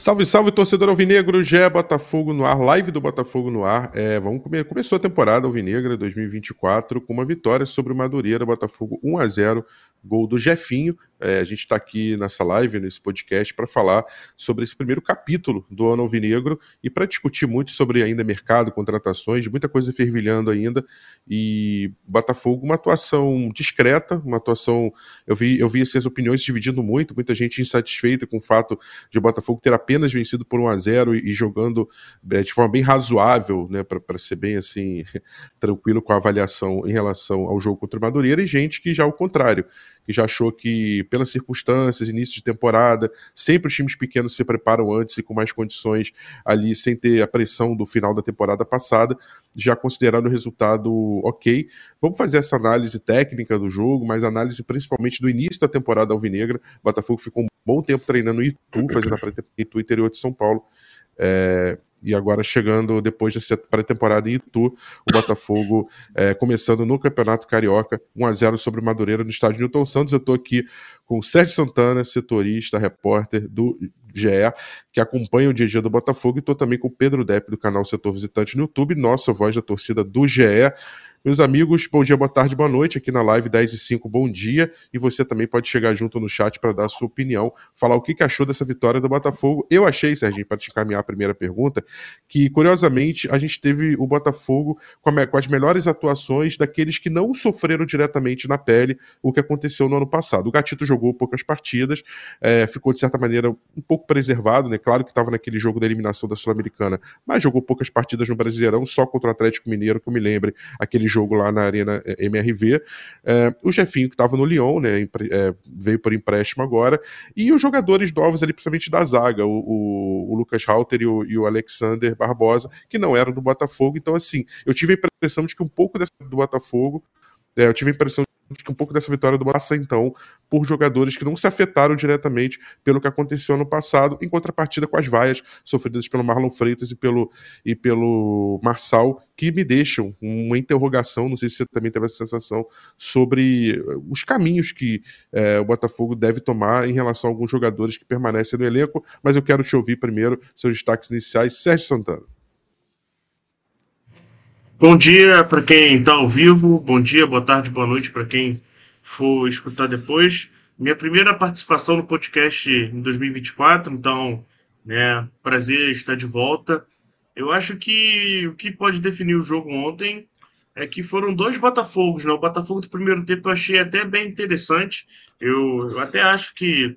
Salve, salve, torcedor alvinegro, Gé Botafogo no ar, live do Botafogo no ar. É, vamos comer, começou a temporada alvinegra 2024 com uma vitória sobre o Madureira, Botafogo 1 a 0 gol do Jefinho. É, a gente está aqui nessa live, nesse podcast, para falar sobre esse primeiro capítulo do ano alvinegro e para discutir muito sobre ainda mercado, contratações, muita coisa fervilhando ainda. E Botafogo, uma atuação discreta, uma atuação. Eu vi, eu vi essas opiniões dividindo muito, muita gente insatisfeita com o fato de o Botafogo ter apenas vencido por 1 a 0 e, e jogando é, de forma bem razoável, né, para ser bem assim, tranquilo com a avaliação em relação ao jogo contra o Madureira, e gente que já o contrário já achou que, pelas circunstâncias, início de temporada, sempre os times pequenos se preparam antes e com mais condições ali, sem ter a pressão do final da temporada passada, já considerando o resultado ok. Vamos fazer essa análise técnica do jogo, mas análise principalmente do início da temporada alvinegra. O Botafogo ficou um bom tempo treinando Itu, fazendo a pré-Itu interior de São Paulo. É, e agora chegando depois dessa pré-temporada em Itu, o Botafogo é, começando no Campeonato Carioca, 1 a 0 sobre o Madureira no estádio Newton Santos. Eu estou aqui com o Sérgio Santana, setorista, repórter do GE, que acompanha o dia a dia do Botafogo, e estou também com o Pedro Depp do canal Setor Visitante no YouTube, nossa voz da torcida do GE. Meus amigos, bom dia, boa tarde, boa noite. Aqui na live 10 e 5, bom dia. E você também pode chegar junto no chat para dar a sua opinião, falar o que, que achou dessa vitória do Botafogo. Eu achei, Serginho, para te encaminhar a primeira pergunta, que curiosamente a gente teve o Botafogo com, a, com, as melhores atuações daqueles que não sofreram diretamente na pele o que aconteceu no ano passado. O Gatito jogou poucas partidas, é, ficou de certa maneira um pouco preservado, né? Claro que estava naquele jogo da eliminação da Sul-Americana, mas jogou poucas partidas no Brasileirão, só contra o Atlético Mineiro, que eu me lembre, aquele jogo lá na Arena eh, MRV. É, o Jefinho, que estava no Lyon, né, é, veio por empréstimo agora. E os jogadores novos ali, principalmente da zaga, o, o, o Lucas Halter e o, e o, Alexander Barbosa, que não eram do Botafogo. Então, assim, eu tive a impressão de que um pouco dessa, do Botafogo é, eu tive a impressão de que um pouco dessa vitória do passa, então, por jogadores que não se afetaram diretamente pelo que aconteceu no passado, em contrapartida com as vaias sofridas pelo Marlon Freitas e pelo, e pelo Marçal, que me deixam uma interrogação, não sei se você também teve essa sensação, sobre os caminhos que é, o Botafogo deve tomar em relação a alguns jogadores que permanecem no elenco, mas eu quero te ouvir primeiro, seus destaques iniciais, Sérgio Santana. Bom dia para quem está ao vivo, bom dia, boa tarde, boa noite para quem for escutar depois. Minha primeira participação no podcast em 2024, então, né, prazer estar de volta. Eu acho que o que pode definir o jogo ontem é que foram dois Botafogos, né? O Botafogo do primeiro tempo eu achei até bem interessante. Eu, eu até acho que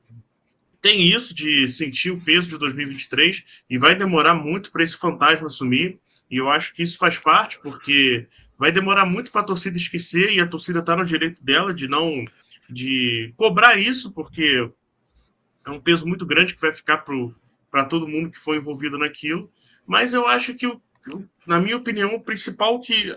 tem isso de sentir o peso de 2023 e vai demorar muito para esse fantasma sumir. E eu acho que isso faz parte, porque vai demorar muito para a torcida esquecer e a torcida está no direito dela de não de cobrar isso, porque é um peso muito grande que vai ficar para todo mundo que foi envolvido naquilo. Mas eu acho que, na minha opinião, o principal que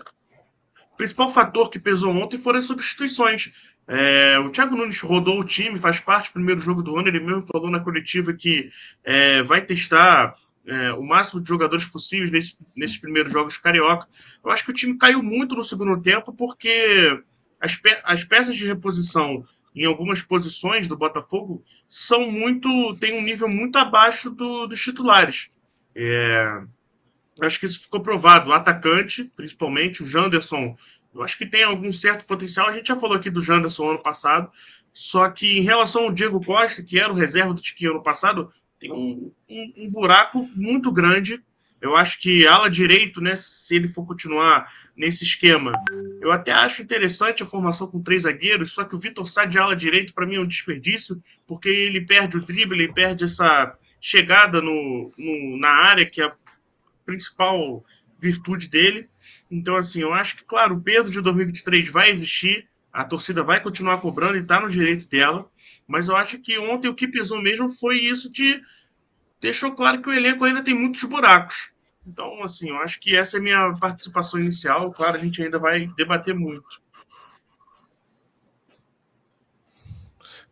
o principal fator que pesou ontem foram as substituições. É, o Thiago Nunes rodou o time, faz parte do primeiro jogo do ano. Ele mesmo falou na coletiva que é, vai testar é, o máximo de jogadores possíveis nesse, nesses primeiros jogos carioca. Eu acho que o time caiu muito no segundo tempo porque as, pe as peças de reposição em algumas posições do Botafogo são muito tem um nível muito abaixo do, dos titulares. É, acho que isso ficou provado. O atacante, principalmente, o Janderson, eu acho que tem algum certo potencial. A gente já falou aqui do Janderson ano passado. Só que em relação ao Diego Costa, que era o reserva do Tiquinho ano passado, tem um, um, um, buraco muito grande. Eu acho que ala direito, né, se ele for continuar nesse esquema, eu até acho interessante a formação com três zagueiros, só que o Vitor Sá de ala direito para mim é um desperdício, porque ele perde o drible, ele perde essa chegada no, no, na área, que é a principal virtude dele. Então, assim, eu acho que, claro, o peso de 2023 vai existir, a torcida vai continuar cobrando e está no direito dela. Mas eu acho que ontem o que pesou mesmo foi isso de deixou claro que o elenco ainda tem muitos buracos. Então, assim, eu acho que essa é a minha participação inicial. Claro, a gente ainda vai debater muito.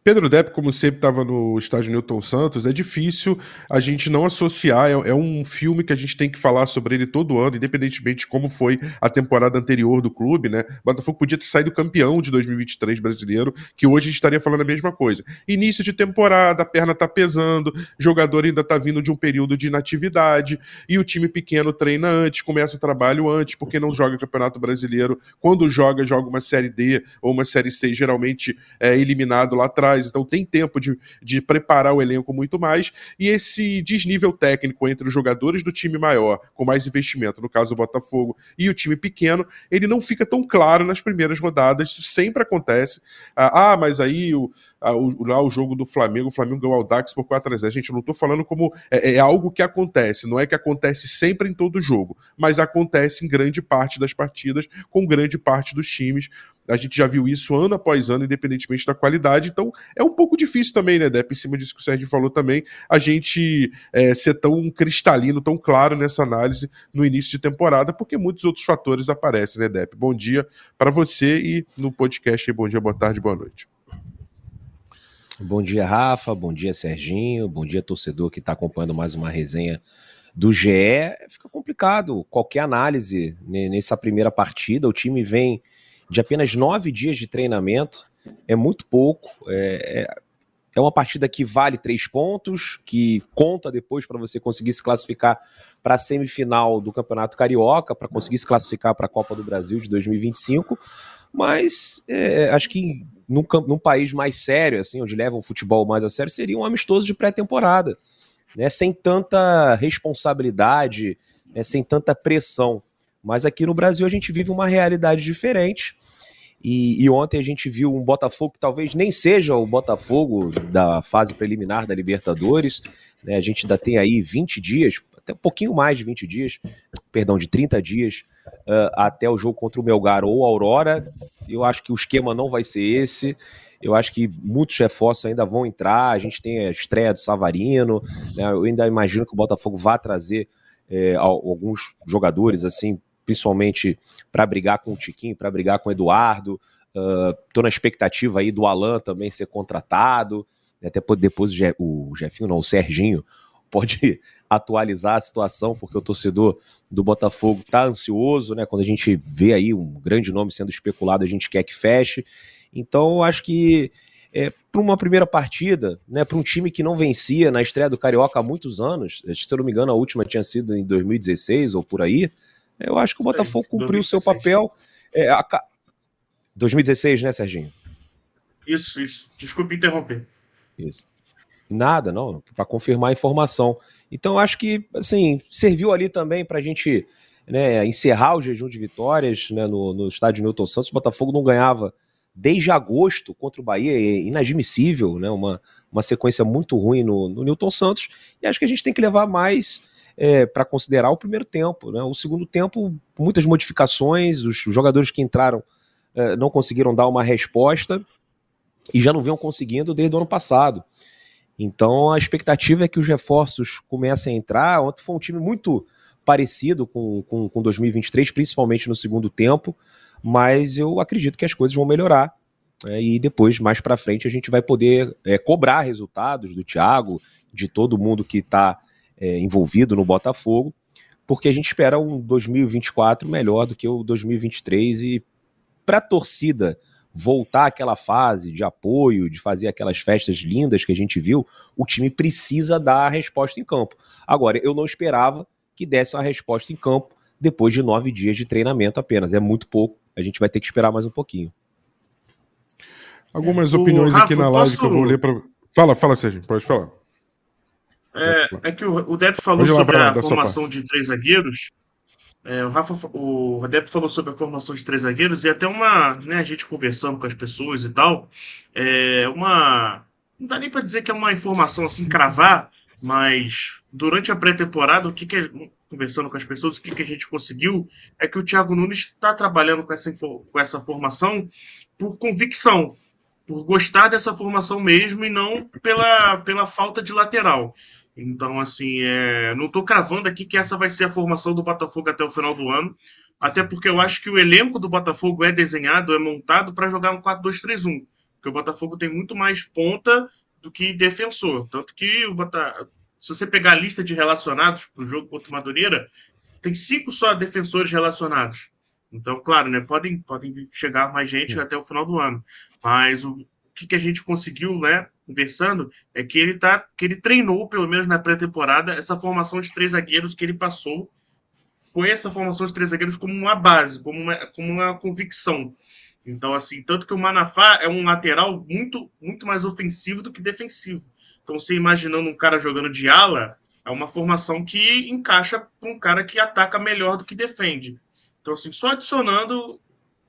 Pedro Depp, como sempre estava no estádio Newton Santos, é difícil a gente não associar. É, é, um filme que a gente tem que falar sobre ele todo ano, independentemente de como foi a temporada anterior do clube, né? Botafogo podia ter saído campeão de 2023 brasileiro, que hoje a gente estaria falando a mesma coisa. Início de temporada, a perna tá pesando, jogador ainda tá vindo de um período de inatividade, e o time pequeno treina antes, começa o trabalho antes, porque não joga Campeonato Brasileiro. Quando joga, joga uma Série D ou uma Série C, geralmente é eliminado lá atrás então tem tempo de, de preparar o elenco muito mais, e esse desnível técnico entre os jogadores do time maior, com mais investimento, no caso o Botafogo, e o time pequeno, ele não fica tão claro nas primeiras rodadas, isso sempre acontece. Ah, ah mas aí o, o, lá o jogo do Flamengo, o Flamengo ganhou o Dax por 4 a 0 Gente, eu não tô falando como é, é, algo que acontece, não é que acontece sempre em todo jogo, mas acontece em grande parte das partidas, com grande parte dos times. A gente já viu isso ano após ano, independentemente da qualidade. Então, é um pouco difícil também, né, Depp? Em cima disso que o Sérgio falou também, a gente é, ser tão cristalino, tão claro nessa análise no início de temporada, porque muitos outros fatores aparecem, né, Depp? Bom dia para você e no podcast bom dia, boa tarde, boa noite. Bom dia, Rafa. Bom dia, Serginho. Bom dia, torcedor que está acompanhando mais uma resenha do GE. Fica complicado qualquer análise nessa primeira partida. O time vem de apenas nove dias de treinamento. É muito pouco. É, é, é uma partida que vale três pontos, que conta depois para você conseguir se classificar para a semifinal do Campeonato Carioca, para conseguir se classificar para a Copa do Brasil de 2025. Mas é, acho que num, num, país mais sério, assim, onde levam o futebol mais a sério, seria um amistoso de pré-temporada, né? Sem tanta responsabilidade, né? sem tanta pressão. Mas aqui no Brasil a gente vive uma realidade diferente. E, e, ontem a gente viu um Botafogo que talvez nem seja o Botafogo da fase preliminar da Libertadores. Né? A gente ainda tem aí 20 dias, até um pouquinho mais de 20 dias, perdão, de 30 dias uh, até o jogo contra o Melgar ou Aurora. Eu acho que o esquema não vai ser esse. Eu acho que muitos reforços ainda vão entrar. A gente tem a estreia do Savarino. Né? Eu ainda imagino que o Botafogo vá trazer é, alguns jogadores, assim, principalmente para brigar com o Tiquinho, para brigar com o Eduardo. Estou uh, na expectativa aí do Alan também ser contratado. Até depois o Jefinho, não, o Serginho, pode atualizar a situação, porque o torcedor do Botafogo está ansioso, né? Quando a gente vê aí um grande nome sendo especulado, a gente quer que feche. Então, acho que é, para uma primeira partida, né, para um time que não vencia na estreia do Carioca há muitos anos, se eu não me engano, a última tinha sido em 2016 ou por aí, eu acho que o Botafogo cumpriu o seu papel. É, a... 2016, né, Serginho? Isso, isso. Desculpe interromper. Isso. Nada, não, para confirmar a informação. Então, acho que, assim, serviu ali também para a gente né, encerrar o jejum de vitórias né, no, no estádio Newton Santos. O Botafogo não ganhava desde agosto contra o Bahia, é inadmissível, né, uma, uma sequência muito ruim no, no Newton Santos. E acho que a gente tem que levar mais é, para considerar o primeiro tempo. Né? O segundo tempo, muitas modificações, os jogadores que entraram é, não conseguiram dar uma resposta e já não vinham conseguindo desde o ano passado. Então a expectativa é que os reforços comecem a entrar. Ontem foi um time muito parecido com, com, com 2023, principalmente no segundo tempo, mas eu acredito que as coisas vão melhorar. É, e depois, mais para frente, a gente vai poder é, cobrar resultados do Thiago, de todo mundo que está é, envolvido no Botafogo, porque a gente espera um 2024 melhor do que o 2023 e para a torcida voltar àquela fase de apoio, de fazer aquelas festas lindas que a gente viu, o time precisa dar a resposta em campo. Agora, eu não esperava que desse uma resposta em campo depois de nove dias de treinamento apenas. É muito pouco. A gente vai ter que esperar mais um pouquinho. Algumas opiniões Rafa, aqui na live posso... que eu vou ler para. Fala, fala, Sérgio, pode falar. É, é que o, o Depp falou sobre a formação de três zagueiros. É, o Rafa, o Adep falou sobre a formação de três zagueiros e até uma, né, a gente conversando com as pessoas e tal, é uma, não dá nem para dizer que é uma informação assim cravar, mas durante a pré-temporada o que, que é, conversando com as pessoas o que, que a gente conseguiu é que o Thiago Nunes está trabalhando com essa com essa formação por convicção, por gostar dessa formação mesmo e não pela pela falta de lateral. Então, assim, é... não estou cravando aqui que essa vai ser a formação do Botafogo até o final do ano, até porque eu acho que o elenco do Botafogo é desenhado, é montado para jogar um 4-2-3-1. Porque o Botafogo tem muito mais ponta do que defensor. Tanto que o Botafogo, se você pegar a lista de relacionados para o jogo contra o Madureira, tem cinco só defensores relacionados. Então, claro, né, podem, podem chegar mais gente até o final do ano. Mas o que, que a gente conseguiu, né, conversando, é que ele, tá, que ele treinou, pelo menos na pré-temporada, essa formação de três zagueiros que ele passou. Foi essa formação de três zagueiros como uma base, como uma, como uma convicção. Então, assim, tanto que o Manafá é um lateral muito, muito mais ofensivo do que defensivo. Então, você imaginando um cara jogando de ala, é uma formação que encaixa para um cara que ataca melhor do que defende. Então, assim, só adicionando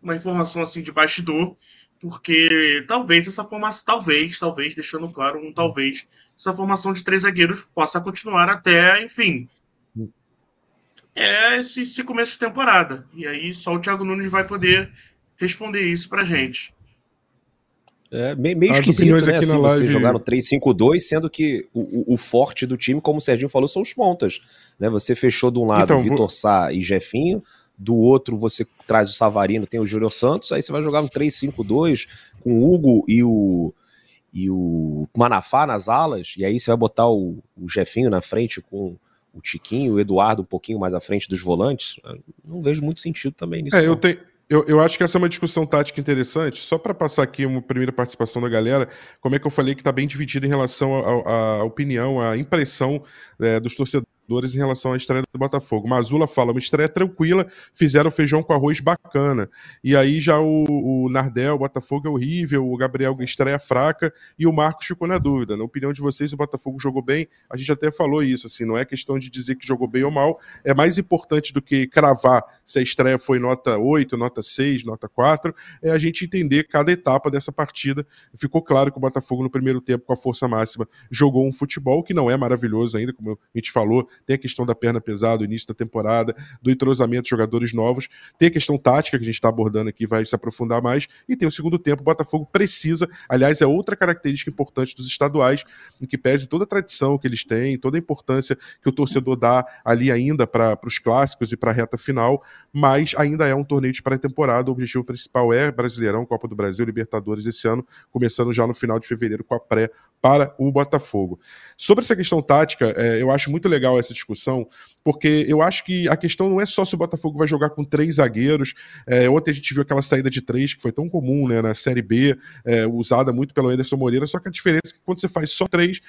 uma informação assim de bastidor, porque talvez essa formação, talvez, talvez, deixando claro um talvez, essa formação de três zagueiros possa continuar até, enfim, é esse, esse começo de temporada. E aí só o Thiago Nunes vai poder responder isso pra gente. É meio, meio esquisito, né? Assim, você jogar no 3-5-2, sendo que o, o, o, forte do time, como o Serginho falou, são os pontas. Né? Você fechou de um lado então, Vitor Sá e Jefinho, do outro você traz o Savarino, tem o Júlio Santos, aí você vai jogar no 3-5-2 com o Hugo e o, e o Manafá nas alas, e aí você vai botar o, o Jefinho na frente com o Tiquinho, o Eduardo um pouquinho mais à frente dos volantes. Não vejo muito sentido também nisso. É, eu tenho. Eu, eu, acho que essa é uma discussão tática interessante. Só para passar aqui uma primeira participação da galera, como é que eu falei que está bem dividido em relação à opinião, à impressão é, dos torcedores em relação à estreia do Botafogo. Mazula fala, uma estreia tranquila, fizeram feijão com arroz bacana. E aí já o, o Nardel, o Botafogo é horrível, o Gabriel estreia fraca e o Marcos ficou na dúvida. Na opinião de vocês, o Botafogo jogou bem. A gente até falou isso, assim, não é questão de dizer que jogou bem ou mal, é mais importante do que cravar se a estreia foi nota 8, nota 6, nota 4, é a gente entender cada etapa dessa partida. Ficou claro que o Botafogo no primeiro tempo, com a força máxima, jogou um futebol que não é maravilhoso ainda, como a gente falou, tem a questão da perna pesada, o início da temporada, do entrosamento de jogadores novos, tem a questão tática que a gente está abordando aqui, vai se aprofundar mais, e tem o segundo tempo, o Botafogo precisa, aliás, é outra característica importante dos estaduais, em que pese toda a tradição que eles têm, toda a importância que o torcedor dá ali ainda para os clássicos e para a reta final, mas ainda é um torneio de pré-temporada, o objetivo principal é Brasileirão, Copa do Brasil, Libertadores esse ano, começando já no final de fevereiro com a pré para o Botafogo. Sobre essa questão tática, é, eu acho muito legal essa discussão, porque eu acho que a questão não é só se o Botafogo vai jogar com três zagueiros. É, ontem a gente viu aquela saída de três, que foi tão comum né, na Série B, é, usada muito pelo Anderson Moreira, só que a diferença é que quando você faz só três,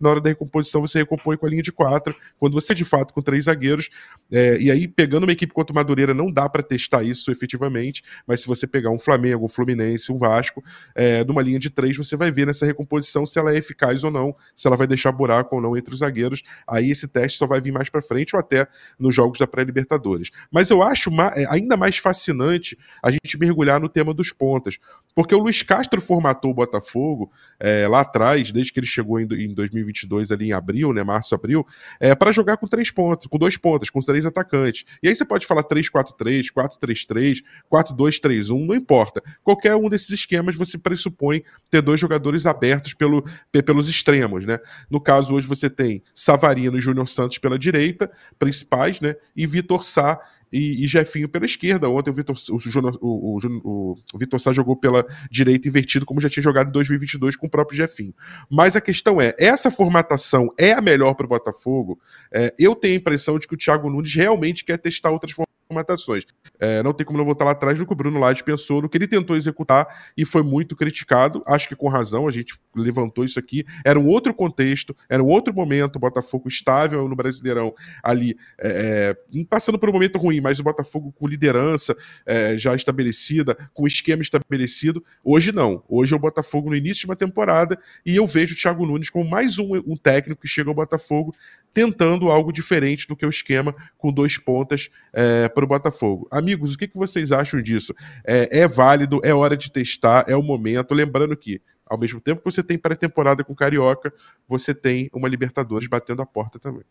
na hora da recomposição você recompõe com a linha de quatro, quando você de fato com três zagueiros, é, e aí pegando uma equipe quanto Madureira não dá para testar isso efetivamente, mas se você pegar um Flamengo, um Fluminense, um Vasco, é, numa linha de três, você vai ver nessa recomposição se ela é eficaz ou não, se ela vai deixar buraco ou não entre os zagueiros, aí esse teste só vai vir mais para frente ou até nos jogos da pré-libertadores. Mas eu acho é, ainda mais fascinante a gente mergulhar no tema dos pontas, porque o Luiz Castro formatou o Botafogo é, lá atrás, desde que ele chegou em, em 2022, ali em abril, né, março, abril, é, para jogar com três pontos, com dois pontas, com três atacantes. E aí você pode falar 3-4-3, 4-3-3, 4-2-3-1, não importa. Qualquer um desses esquemas você pressupõe ter dois jogadores abertos pelo, pelos extremos, né? No caso, hoje você tem Savarino e Júnior Santos pela direita, principais, né? E Vitor Sá e, e Jefinho pela esquerda. Ontem o Vitor, o, o, o, o Vitor Sá jogou pela direita invertido, como já tinha jogado em 2022 com o próprio Jefinho. Mas a questão é, essa formatação é a melhor para o Botafogo? É, eu tenho a impressão de que o Thiago Nunes realmente quer testar outras formatações. É, não tem como não voltar lá atrás no que o Bruno Lage pensou, no que ele tentou executar e foi muito criticado, acho que com razão, a gente levantou isso aqui. Era um outro contexto, era um outro momento, o Botafogo estável no Brasileirão ali, é, é passando por um momento ruim, mas o Botafogo com liderança é, já estabelecida, com esquema estabelecido. Hoje não. Hoje é o Botafogo no início de uma temporada e eu vejo o Thiago Nunes como mais um, um técnico que chega ao Botafogo tentando algo diferente do que o esquema com dois pontas é, para o Botafogo. Amigos, o que, que vocês acham disso? É, é válido, é hora de testar, é o momento. Lembrando que ao mesmo tempo que você tem pré-temporada com Carioca, você tem uma Libertadores batendo a porta também.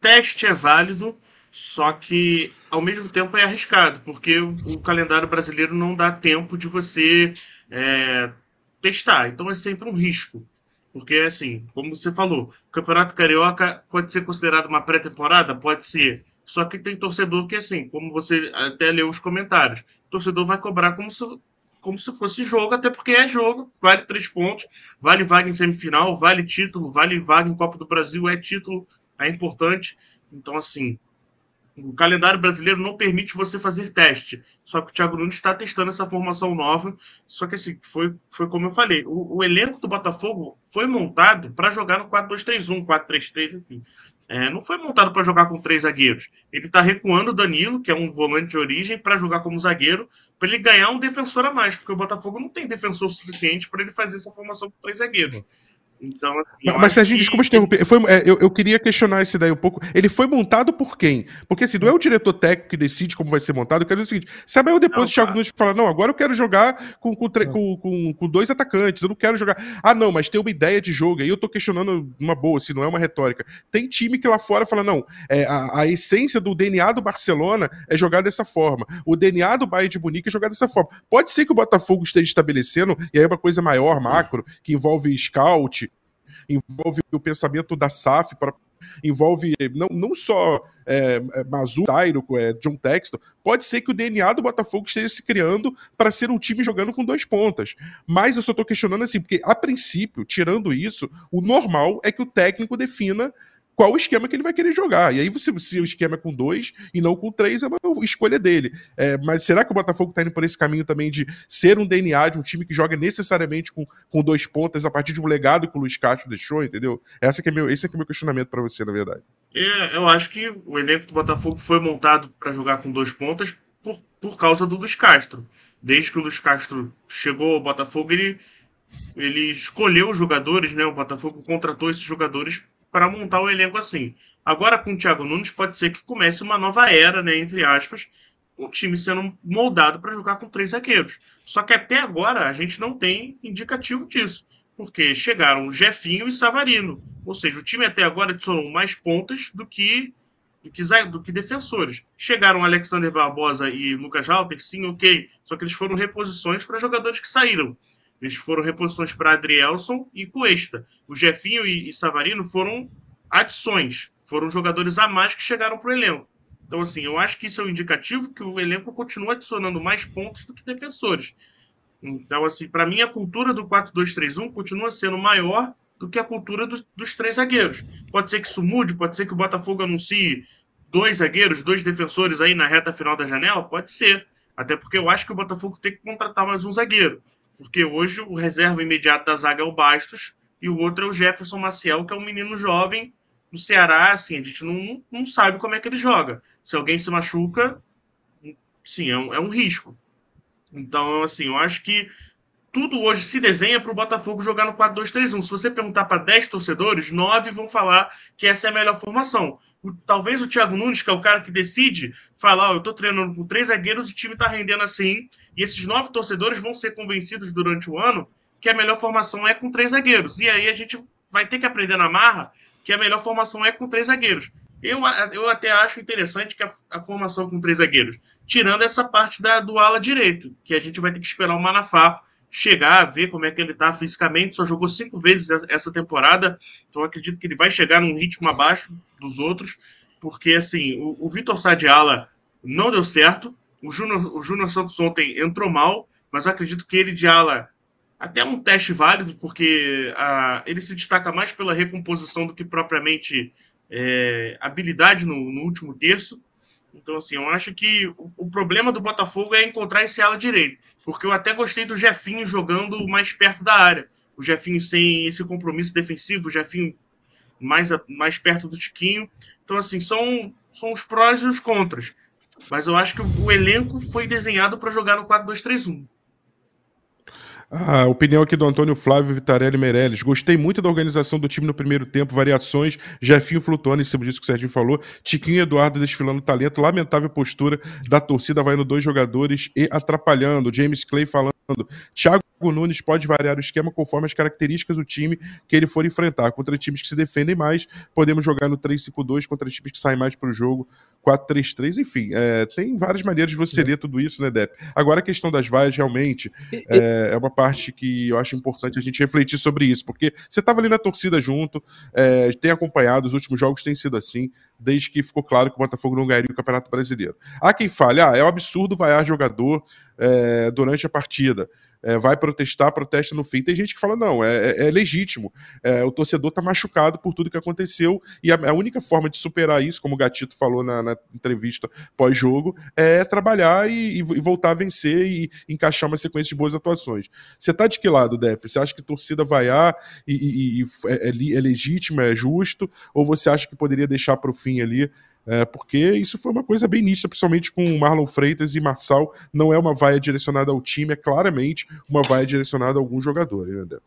Teste é válido, só que ao mesmo tempo é arriscado, porque o, calendário brasileiro não dá tempo de você é, testar. Então é sempre um risco. Porque, assim, como você falou, o Campeonato Carioca pode ser considerado uma pré-temporada? Pode ser. Só que tem torcedor que, assim, como você até leu os comentários, o torcedor vai cobrar como se como se fosse jogo, até porque é jogo, vale três pontos, vale vaga em semifinal, vale título, vale vaga em Copa do Brasil, é título, é importante. Então, assim, o calendário brasileiro não permite você fazer teste. Só que o Thiago Nunes está testando essa formação nova. Só que assim, foi, foi como eu falei, o, o elenco do Botafogo foi montado para jogar no 4-2-3-1, 4-3-3, enfim. É, não foi montado para jogar com três zagueiros. Ele está recuando o Danilo, que é um volante de origem, para jogar como zagueiro, para ele ganhar um defensor a mais, porque o Botafogo não tem defensor suficiente para ele fazer essa formação com três zagueiros. Então, assim, mas, mas Serginho, que... desculpa te interromper. Foi, é, eu, eu, queria questionar esse daí um pouco. Ele foi montado por quem? Porque assim, não é o diretor técnico que decide como vai ser montado. Eu quero dizer o seguinte: sabe aí depois não, o Thiago Nunes fala: não, agora eu quero jogar com, com, com, com, com dois atacantes, eu não quero jogar. Ah, não, mas tem uma ideia de jogo. Aí eu tô questionando uma boa, se não é uma retórica. Tem time que lá fora fala: não, é, a, a essência do DNA do Barcelona é jogar dessa forma. O DNA do Bayern de Munique é jogar dessa forma. Pode ser que o Botafogo esteja estabelecendo, e aí é uma coisa maior, macro, que envolve scout, envolve o pensamento da SAF, para envolve não, não só é, é Mazu, Tyro, é, John Texton, pode ser que o DNA do Botafogo esteja se criando para ser um time jogando com dois pontas. Mas eu só estou questionando assim, porque a princípio, tirando isso, o normal é que o técnico defina qual o esquema que ele vai querer jogar. E aí, se, se o esquema é com dois e não com três, é uma escolha dele. É, mas será que o Botafogo está indo por esse caminho também de ser um DNA de um time que joga necessariamente com, com dois pontas a partir de um legado que o Luiz Castro deixou, entendeu? Essa que é meu, esse é, que é meu questionamento para você, na verdade. É, eu acho que o elenco do Botafogo foi montado para jogar com dois pontas por, por causa do Luiz Castro. Desde que o Luiz Castro chegou ao Botafogo, ele, ele escolheu os jogadores, né? O Botafogo contratou esses jogadores para montar o elenco assim. Agora com o Thiago Nunes pode ser que comece uma nova era, né, entre aspas, o time sendo moldado para jogar com três zagueiros. Só que até agora a gente não tem indicativo disso, porque chegaram Jefinho e Savarino. Ou seja, o time até agora adicionou mais pontas do que do que, do que defensores. Chegaram Alexander Barbosa e Lucas Halper, sim, ok. Só que eles foram reposições para jogadores que saíram. Eles foram reposições para Adrielson e Cuesta. O Jefinho e, e Savarino foram adições, foram jogadores a mais que chegaram para o elenco. Então, assim, eu acho que isso é um indicativo que o elenco continua adicionando mais pontos do que defensores. Então, assim, para mim, a cultura do 4-2-3-1 continua sendo maior do que a cultura do, dos três zagueiros. Pode ser que isso mude, pode ser que o Botafogo anuncie dois zagueiros, dois defensores aí na reta final da janela, pode ser. Até porque eu acho que o Botafogo tem que contratar mais um zagueiro. Porque hoje o reserva imediato da zaga é o Bastos e o outro é o Jefferson Maciel, que é um menino jovem do Ceará. Assim, a gente não, não sabe como é que ele joga. Se alguém se machuca, sim, é um, é um risco. Então, assim, eu acho que tudo hoje se desenha para o Botafogo jogar no 4-2-3-1. Se você perguntar para 10 torcedores, 9 vão falar que essa é a melhor formação. O, talvez o Thiago Nunes, que é o cara que decide, falar: oh, eu estou treinando com três zagueiros e o time está rendendo assim. E esses nove torcedores vão ser convencidos durante o ano que a melhor formação é com três zagueiros. E aí a gente vai ter que aprender na marra que a melhor formação é com três zagueiros. Eu, eu até acho interessante que a, a formação com três zagueiros, tirando essa parte da, do ala direito, que a gente vai ter que esperar o Manafá chegar, ver como é que ele está fisicamente. Só jogou cinco vezes essa temporada, então acredito que ele vai chegar num ritmo abaixo dos outros, porque assim, o, o Vitor Sadiala não deu certo. O Júnior, o Santos ontem entrou mal, mas acredito que ele de ala até um teste válido, porque a, ele se destaca mais pela recomposição do que propriamente é, habilidade no, no último terço. Então, assim, eu acho que o, problema do Botafogo é encontrar esse ala direito. Porque eu até gostei do Jefinho jogando mais perto da área. O Jefinho sem esse compromisso defensivo, o Jefinho mais, mais perto do Tiquinho. Então, assim, são, são os prós e os contras. Mas eu acho que o elenco foi desenhado para jogar no 4-2-3-1. A opinião aqui do Antônio Flávio Vitarelli Meirelles. Gostei muito da organização do time no primeiro tempo, variações, Jefinho flutuando em cima disso que o Serginho falou, Tiquinho Eduardo desfilando talento, lamentável postura da torcida, vai no dois jogadores e atrapalhando. James Clay falando, Thiago Nunes pode variar o esquema conforme as características do time que ele for enfrentar. Contra times que se defendem mais, podemos jogar no 3-5-2, contra times que saem mais para o jogo, 4-3-3, enfim, é, tem várias maneiras de você ler tudo isso, né, Depp? Agora a questão das vaias, realmente, é, é, uma parte que eu acho importante a gente refletir sobre isso, porque você estava ali na torcida junto, é, tem acompanhado, os últimos jogos têm sido assim, desde que ficou claro que o Botafogo não ganharia o Campeonato Brasileiro. Há quem fale, ah, é um absurdo vaiar jogador é, durante a partida é, vai protestar, protesta no fim. Tem gente que fala, não, é, é, é legítimo. É, o torcedor está machucado por tudo que aconteceu, e a, a, única forma de superar isso, como o Gatito falou na, na entrevista pós-jogo, é trabalhar e, e, voltar a vencer e encaixar uma sequência de boas atuações. Você está de que lado, Dep? Você acha que a torcida vaiar e, e, é, é, é legítimo, é justo, ou você acha que poderia deixar para o fim ali é, porque isso foi uma coisa bem nítida, principalmente com Marlon Freitas e Marçal. Não é uma vaia direcionada ao time, é claramente uma vaia direcionada a algum jogador, né,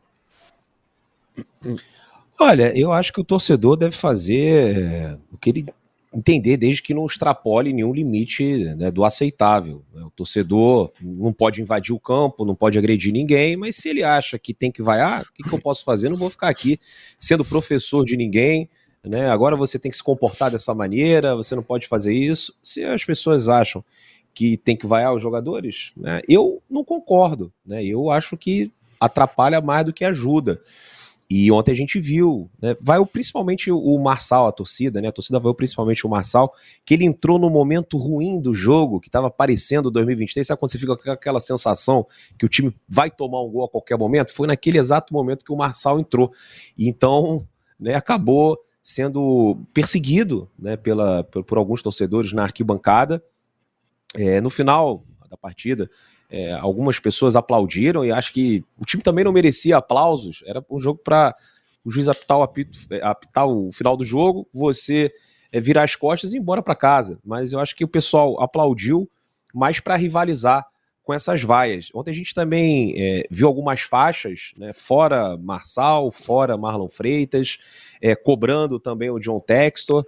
Olha, eu acho que o torcedor deve fazer é, o que ele entender, desde que não extrapole nenhum limite né, do aceitável. Né? O torcedor não pode invadir o campo, não pode agredir ninguém, mas se ele acha que tem que vaiar, o que, que eu posso fazer? Não vou ficar aqui sendo professor de ninguém, né? Agora você tem que se comportar dessa maneira, você não pode fazer isso. Se as pessoas acham que tem que vaiar os jogadores, né? eu não concordo. Né? Eu acho que atrapalha mais do que ajuda. E ontem a gente viu, né, vai principalmente o Marçal, a torcida, né? A torcida vai principalmente o Marçal, que ele entrou no momento ruim do jogo, que estava parecendo 2023. Sabe quando você fica com aquela sensação que o time vai tomar um gol a qualquer momento? Foi naquele exato momento que o Marçal entrou. E então, né, acabou sendo perseguido né, pela, por, alguns torcedores na arquibancada. É, no final da partida, é, algumas pessoas aplaudiram e acho que o time também não merecia aplausos. Era um jogo para o juiz apitar o, apito, é, apitar o final do jogo, você é, virar as costas e ir embora para casa. Mas eu acho que o pessoal aplaudiu mais para rivalizar com essas vaias. Ontem a gente também é, viu algumas faixas, né, fora Marçal, fora Marlon Freitas, é, cobrando também o John Textor.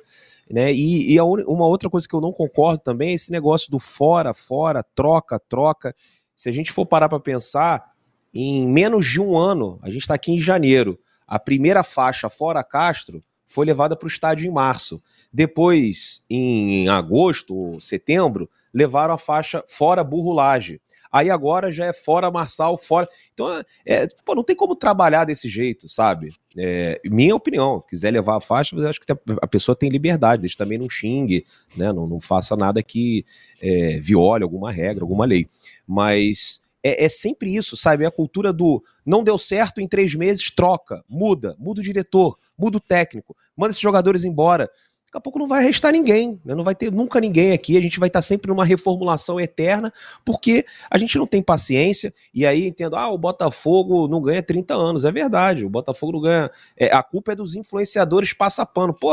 Né? E, e uma outra coisa que eu não concordo também é esse negócio do fora, fora, troca, troca. Se a gente for parar para pensar, em menos de um ano, a gente está aqui em janeiro, a primeira faixa fora Castro foi levada para o estádio em março. Depois, em agosto ou setembro, levaram a faixa fora Burrulage. Aí agora já é fora Marçal, fora. Então, é, pô, não tem como trabalhar desse jeito, sabe? É, minha opinião, quiser levar a faixa, eu acho que a pessoa tem liberdade, desde também não xingue, né? não, não faça nada que é, viole alguma regra, alguma lei. Mas é, é, sempre isso, sabe? É a cultura do não deu certo em três meses, troca, muda, muda o diretor, muda o técnico, manda esses jogadores embora daqui a pouco não vai restar ninguém, né? não vai ter nunca ninguém aqui, a gente vai estar sempre numa reformulação eterna, porque a gente não tem paciência, e aí entendo, ah, o Botafogo não ganha 30 anos, é verdade, o Botafogo não ganha, é, a culpa é dos influenciadores passapano, pô,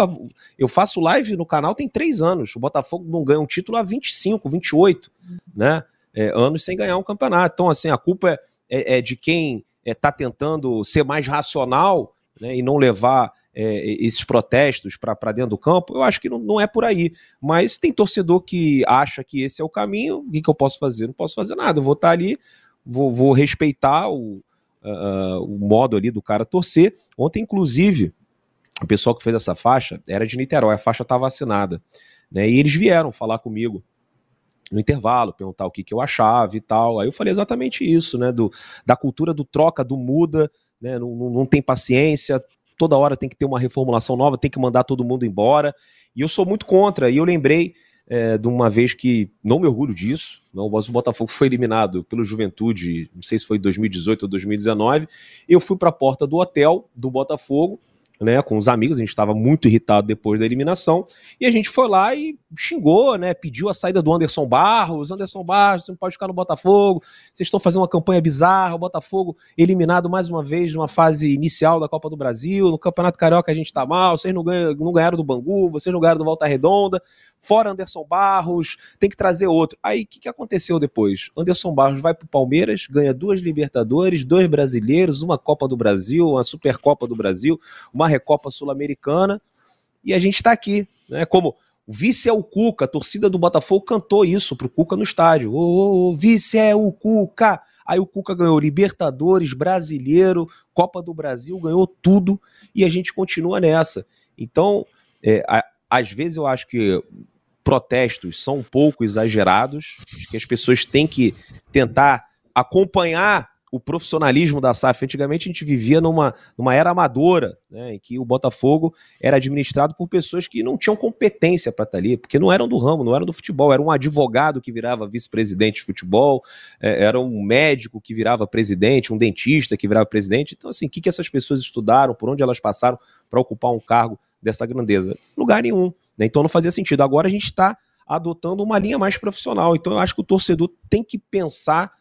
eu faço live no canal tem três anos, o Botafogo não ganha um título há 25, 28, né, é, anos sem ganhar um campeonato, então assim, a culpa é, é, é de quem está é, tentando ser mais racional, né, e não levar é, esses protestos para dentro do campo, eu acho que não, não, é por aí. Mas tem torcedor que acha que esse é o caminho, o que, que eu posso fazer? Não posso fazer nada, eu vou estar tá ali, vou, vou respeitar o, uh, o modo ali do cara torcer. Ontem, inclusive, o pessoal que fez essa faixa era de Niterói, a faixa estava assinada. Né, e eles vieram falar comigo no intervalo, perguntar o que, que eu achava e tal. Aí eu falei exatamente isso, né? Do, da cultura do troca, do muda, né? Não, não, não tem paciência, toda hora tem que ter uma reformulação nova, tem que mandar todo mundo embora. E eu sou muito contra. E eu lembrei é, de uma vez que não me orgulho disso, não, mas o Botafogo foi eliminado pelo Juventude, não sei se foi 2018 ou 2019. Eu fui para a porta do hotel do Botafogo né, com os amigos, a gente estava muito irritado depois da eliminação, e a gente foi lá e xingou, né, pediu a saída do Anderson Barros, Anderson Barros, você não pode ficar no Botafogo, vocês estão fazendo uma campanha bizarra, o Botafogo eliminado mais uma vez numa fase inicial da Copa do Brasil, no Campeonato Carioca a gente está mal, vocês não, ganham, não ganharam do Bangu, vocês não ganharam do Volta Redonda, fora Anderson Barros, tem que trazer outro. Aí o que, que aconteceu depois? Anderson Barros vai para o Palmeiras, ganha duas Libertadores, dois brasileiros, uma Copa do Brasil, uma Supercopa do Brasil, uma Recopa Sul-Americana, e a gente está aqui, né? Como o vice é o Cuca, a torcida do Botafogo cantou isso pro Cuca no estádio. Ô, vice é o Cuca! Aí o Cuca ganhou Libertadores, Brasileiro, Copa do Brasil, ganhou tudo e a gente continua nessa. Então, é, a, às vezes eu acho que protestos são um pouco exagerados, que as pessoas têm que tentar acompanhar o profissionalismo da SAF. Antigamente a gente vivia numa, numa era amadora, né, em que o Botafogo era administrado por pessoas que não tinham competência para estar ali, porque não eram do ramo, não eram do futebol. Era um advogado que virava vice-presidente de futebol, é, era um médico que virava presidente, um dentista que virava presidente. Então, assim, o que, que essas pessoas estudaram, por onde elas passaram para ocupar um cargo dessa grandeza? Lugar nenhum. Né? Então não fazia sentido. Agora a gente está adotando uma linha mais profissional. Então eu acho que o torcedor tem que pensar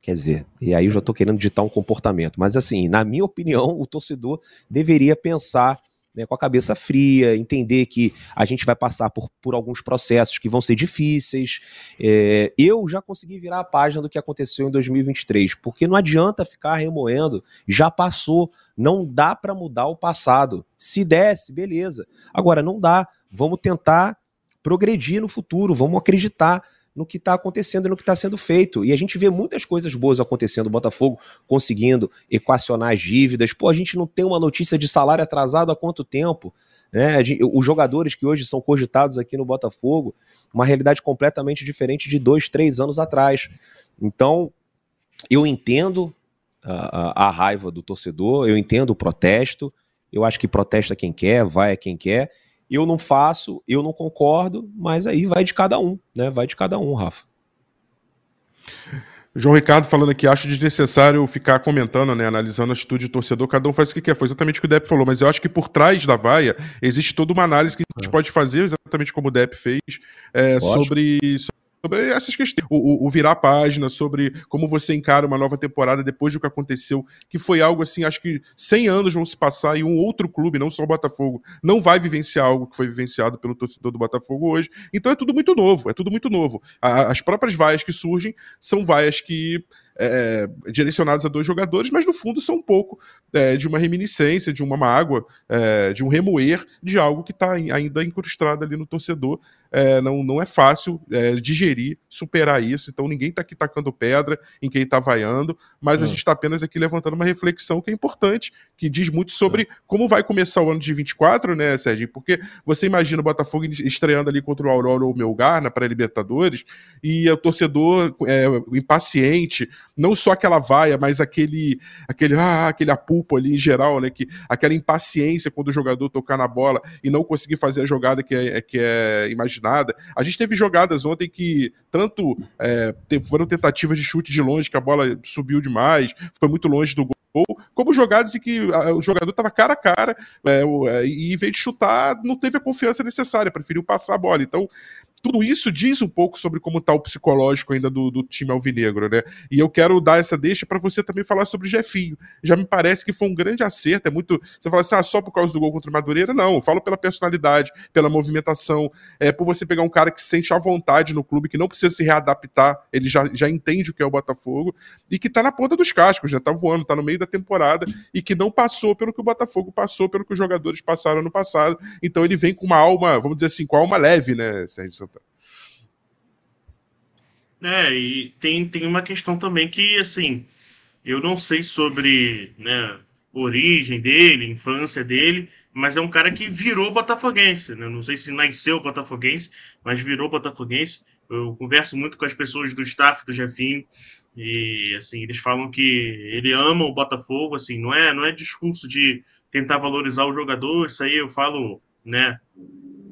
Quer dizer, e aí eu já estou querendo ditar um comportamento. Mas, assim, na minha opinião, o torcedor deveria pensar né, com a cabeça fria, entender que a gente vai passar por, por alguns processos que vão ser difíceis. É, eu já consegui virar a página do que aconteceu em 2023, porque não adianta ficar remoendo, já passou, não dá para mudar o passado. Se desse, beleza. Agora, não dá. Vamos tentar progredir no futuro, vamos acreditar no que está acontecendo e no que está sendo feito. E a gente vê muitas coisas boas acontecendo. O Botafogo conseguindo equacionar as dívidas. Pô, a gente não tem uma notícia de salário atrasado há quanto tempo? Né? Os jogadores que hoje são cogitados aqui no Botafogo, uma realidade completamente diferente de dois, três anos atrás. Então, eu entendo a, a, a raiva do torcedor, eu entendo o protesto. Eu acho que protesta quem quer, vai a quem quer eu não faço, eu não concordo, mas aí vai de cada um, né? Vai de cada um, Rafa. João Ricardo falando aqui, acho desnecessário ficar comentando, né, analisando a atitude do torcedor, cada um faz o que quer, foi exatamente o que o Depp falou, mas eu acho que por trás da vaia existe toda uma análise que a gente é. pode fazer, exatamente como o Depp fez, é, sobre, sobre essas questões. O, o, o, virar a página, sobre como você encara uma nova temporada depois do que aconteceu, que foi algo assim, acho que 100 anos vão se passar e um outro clube, não só o Botafogo, não vai vivenciar algo que foi vivenciado pelo torcedor do Botafogo hoje. Então é tudo muito novo, é tudo muito novo. A, as próprias vaias que surgem são vaias que é, direcionados a dois jogadores, mas no fundo são um pouco é, de uma reminiscência, de uma mágoa, é, de um remoer de algo que está ainda incrustado ali no torcedor. É, não, não é fácil é, digerir, superar isso, então ninguém está aqui tacando pedra em quem está vaiando, mas a hum. gente está apenas aqui levantando uma reflexão que é importante, que diz muito sobre hum. como vai começar o ano de 24, né, Sérgio? Porque você imagina o Botafogo estreando ali contra o Aurora ou o Melgar na pré-Libertadores, e o torcedor é, impaciente, não só aquela vaia, mas aquele aquele ah, aquele apulpo ali em geral, né, que aquela impaciência quando o jogador tocar na bola e não conseguir fazer a jogada que é, que é imaginada. A gente teve jogadas ontem que tanto é, foram tentativas de chute de longe que a bola subiu demais, foi muito longe do gol, como jogadas em que o jogador estava cara a cara é, é, e em vez de chutar, não teve a confiança necessária, preferiu passar a bola. Então, tudo isso diz um pouco sobre como está o psicológico ainda do, do, time alvinegro, né? E eu quero dar essa deixa para você também falar sobre Jefinho. Já me parece que foi um grande acerto. É muito. Você fala assim, ah, só por causa do gol contra o Madureira? Não, eu falo pela personalidade, pela movimentação, é por você pegar um cara que se sente à vontade no clube, que não precisa se readaptar, ele já, já entende o que é o Botafogo e que tá na ponta dos cascos, já tá voando, tá no meio da temporada e que não passou pelo que o Botafogo passou, pelo que os jogadores passaram no passado. Então ele vem com uma alma, vamos dizer assim, com a alma leve, né, Sérgio? É, e tem, tem uma questão também que, assim, eu não sei sobre né, origem dele, infância dele, mas é um cara que virou botafoguense, né? Não sei se nasceu botafoguense, mas virou botafoguense. Eu converso muito com as pessoas do staff do Jefinho e, assim, eles falam que ele ama o Botafogo, assim, não é, não é discurso de tentar valorizar o jogador, isso aí eu falo, né,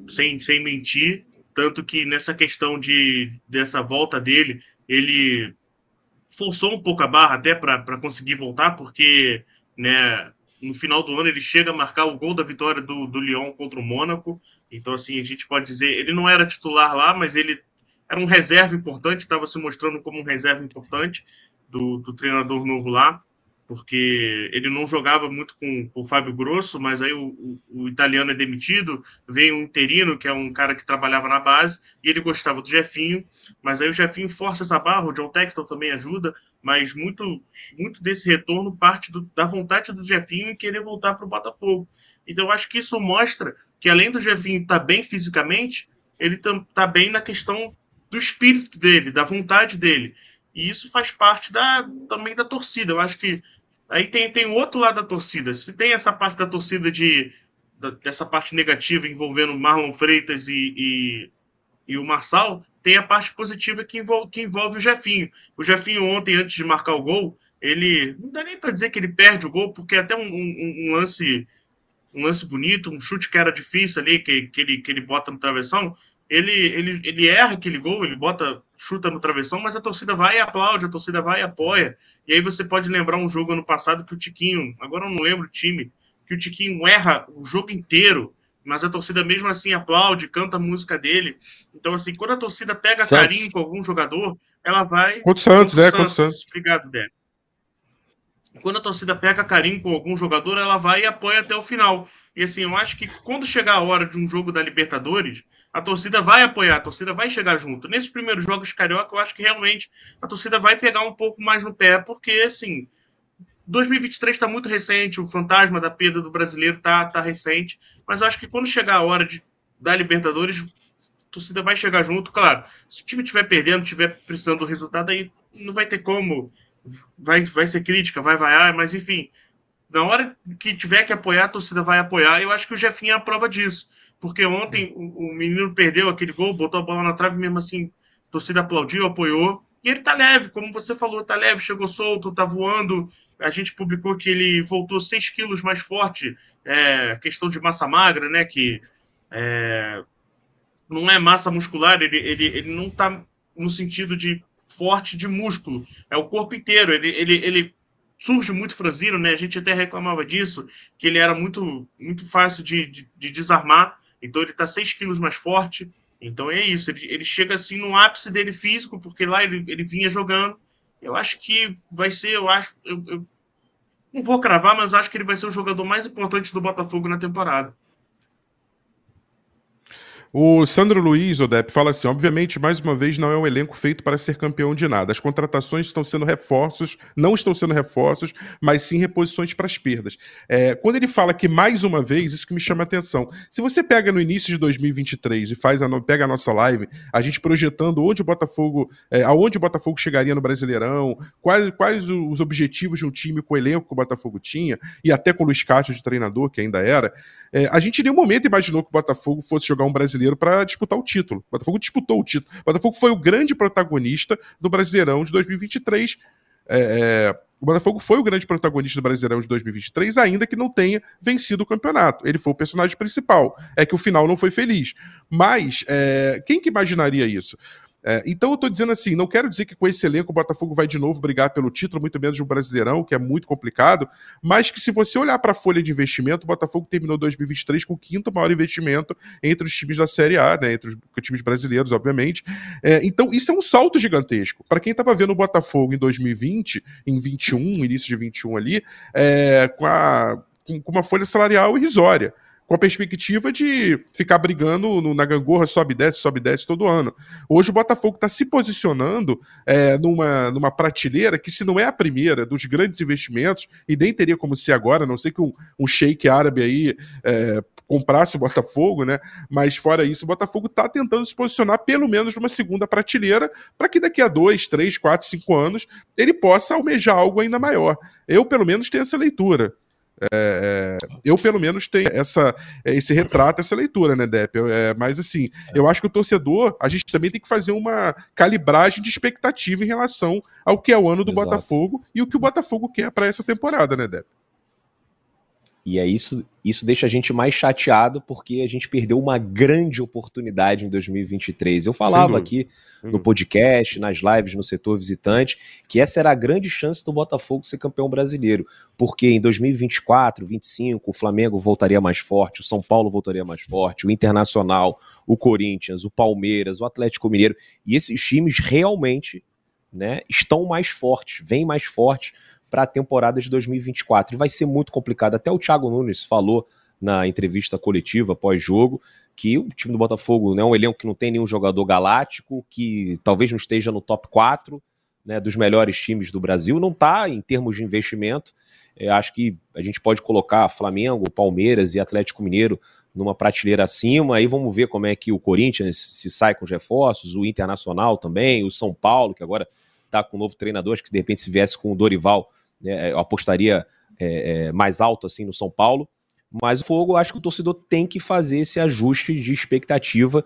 sem, sem mentir, tanto que nessa questão de dessa volta dele, ele forçou um pouco a barra até para conseguir voltar, porque né, no final do ano ele chega a marcar o gol da vitória do, do Lyon contra o Mônaco. Então, assim, a gente pode dizer, ele não era titular lá, mas ele era um reserva importante, estava se mostrando como um reserva importante do, do treinador novo lá porque ele não jogava muito com, com o Fábio Grosso, mas aí o, o, o, italiano é demitido, vem um interino, que é um cara que trabalhava na base, e ele gostava do Jefinho, mas aí o Jefinho força essa barra, o John Texton também ajuda, mas muito, muito desse retorno parte do, da vontade do Jefinho em querer voltar para o Botafogo. Então eu acho que isso mostra que além do Jefinho estar tá bem fisicamente, ele está tá bem na questão do espírito dele, da vontade dele. E isso faz parte da, também da torcida. Eu acho que Aí tem, tem o outro lado da torcida. Se tem essa parte da torcida de da, dessa parte negativa envolvendo Marlon Freitas e, e, e o Marçal, tem a parte positiva que envolve, que envolve o Jefinho. O Jefinho ontem, antes de marcar o gol, ele não dá nem para dizer que ele perde o gol, porque é até um, um, um, lance um lance bonito, um chute que era difícil ali, que, que, ele, que ele bota no travessão, ele, ele, ele erra aquele gol, ele bota, chuta no travessão, mas a torcida vai e aplaude, a torcida vai e apoia. E aí você pode lembrar um jogo ano passado que o Tiquinho, agora eu não lembro o time, que o Tiquinho erra o jogo inteiro, mas a torcida mesmo assim aplaude, canta a música dele. Então, assim, quando a torcida pega Santos. carinho com algum jogador, ela vai. Contra o Santos, é, contra o Santos. Obrigado, Débora. Quando a torcida pega carinho com algum jogador, ela vai e apoia até o final. E assim, eu acho que quando chegar a hora de um jogo da Libertadores, a torcida vai apoiar, a torcida vai chegar junto. Nesses primeiros jogos carioca, eu acho que realmente a torcida vai pegar um pouco mais no pé, porque assim, 2023 está muito recente, o fantasma da perda do brasileiro tá, tá recente, mas eu acho que quando chegar a hora de da Libertadores, a torcida vai chegar junto. Claro, se o time estiver perdendo, estiver precisando do resultado, aí não vai ter como vai, vai ser crítica, vai vaiar, mas enfim, na hora que tiver que apoiar, a torcida vai apoiar. Eu acho que o Jefinho é a prova disso. Porque ontem o, o menino perdeu aquele gol, botou a bola na trave mesmo assim, a torcida aplaudiu, apoiou. E ele tá leve, como você falou, tá leve, chegou solto, tá voando. A gente publicou que ele voltou 6 quilos mais forte. É, questão de massa magra, né? Que é, não é massa muscular, ele, ele, ele não tá no sentido de forte de músculo. É o corpo inteiro. Ele, ele, ele surge muito franzino, né? A gente até reclamava disso, que ele era muito, muito fácil de, de, de desarmar. Então ele está 6 quilos mais forte. Então é isso. Ele, ele chega assim no ápice dele físico, porque lá ele, ele vinha jogando. Eu acho que vai ser, eu acho. Eu, eu não vou cravar, mas acho que ele vai ser o jogador mais importante do Botafogo na temporada. O Sandro Luiz, Odep, fala assim: obviamente, mais uma vez, não é um elenco feito para ser campeão de nada. As contratações estão sendo reforços, não estão sendo reforços, mas sim reposições para as perdas. É, quando ele fala que mais uma vez, isso que me chama a atenção. Se você pega no início de 2023 e faz a, pega a nossa live, a gente projetando onde o Botafogo, é, aonde o Botafogo chegaria no Brasileirão, quais, quais os objetivos de um time com o elenco que o Botafogo tinha, e até com o Luiz Castro de treinador, que ainda era, é, a gente em nenhum momento imaginou que o Botafogo fosse jogar um brasileiro brasileiro para disputar o título. O Botafogo disputou o título. O Botafogo foi o grande protagonista do Brasileirão de 2023. É, é, o Botafogo foi o grande protagonista do Brasileirão de 2023, ainda que não tenha vencido o campeonato. Ele foi o personagem principal. É que o final não foi feliz. Mas é, quem que imaginaria isso? É, então eu estou dizendo assim, não quero dizer que com esse elenco o Botafogo vai de novo brigar pelo título, muito menos de um Brasileirão, que é muito complicado, mas que se você olhar para a folha de investimento, o Botafogo terminou 2023 com o quinto maior investimento entre os times da Série A, né, entre os times brasileiros, obviamente. É, então isso é um salto gigantesco. Para quem estava vendo o Botafogo em 2020, em 21, início de 21 ali, é, com, a, com uma folha salarial irrisória com a perspectiva de ficar brigando no, na gangorra, sobe e desce, sobe e desce todo ano. Hoje o Botafogo está se posicionando é, numa, numa prateleira que, se não é a primeira dos grandes investimentos, e nem teria como ser agora, a não sei que um, um sheik árabe aí é, comprasse o Botafogo, né? Mas fora isso, o Botafogo está tentando se posicionar pelo menos numa segunda prateleira para que daqui a dois, três, quatro, cinco anos ele possa almejar algo ainda maior. Eu, pelo menos, tenho essa leitura. É, é, eu, pelo menos, tenho essa, esse retrato, essa leitura, né, Depp? É, mas, assim, eu acho que o torcedor, a gente também tem que fazer uma calibragem de expectativa em relação ao que é o ano do Exato. Botafogo e o que o Botafogo quer para essa temporada, né, Depp? E é isso, isso deixa a gente mais chateado porque a gente perdeu uma grande oportunidade em 2023. Eu falava aqui no podcast, nas lives no setor visitante, que essa era a grande chance do Botafogo ser campeão brasileiro, porque em 2024, 2025, o Flamengo voltaria mais forte, o São Paulo voltaria mais forte, o Internacional, o Corinthians, o Palmeiras, o Atlético Mineiro, e esses times realmente né, estão mais fortes, vêm mais fortes para a temporada de 2024. E vai ser muito complicado. Até o Thiago Nunes falou na entrevista coletiva pós-jogo que o time do Botafogo né, é um elenco que não tem nenhum jogador galáctico, que talvez não esteja no top 4 né, dos melhores times do Brasil, não está em termos de investimento. Eu acho que a gente pode colocar Flamengo, Palmeiras e Atlético Mineiro numa prateleira acima. Aí vamos ver como é que o Corinthians se sai com os reforços, o Internacional também, o São Paulo, que agora está com um novo treinador, acho que de repente se viesse com o Dorival, né, eu apostaria é, é, mais alto assim no São Paulo. Mas o Fogo, acho que o torcedor tem que fazer esse ajuste de expectativa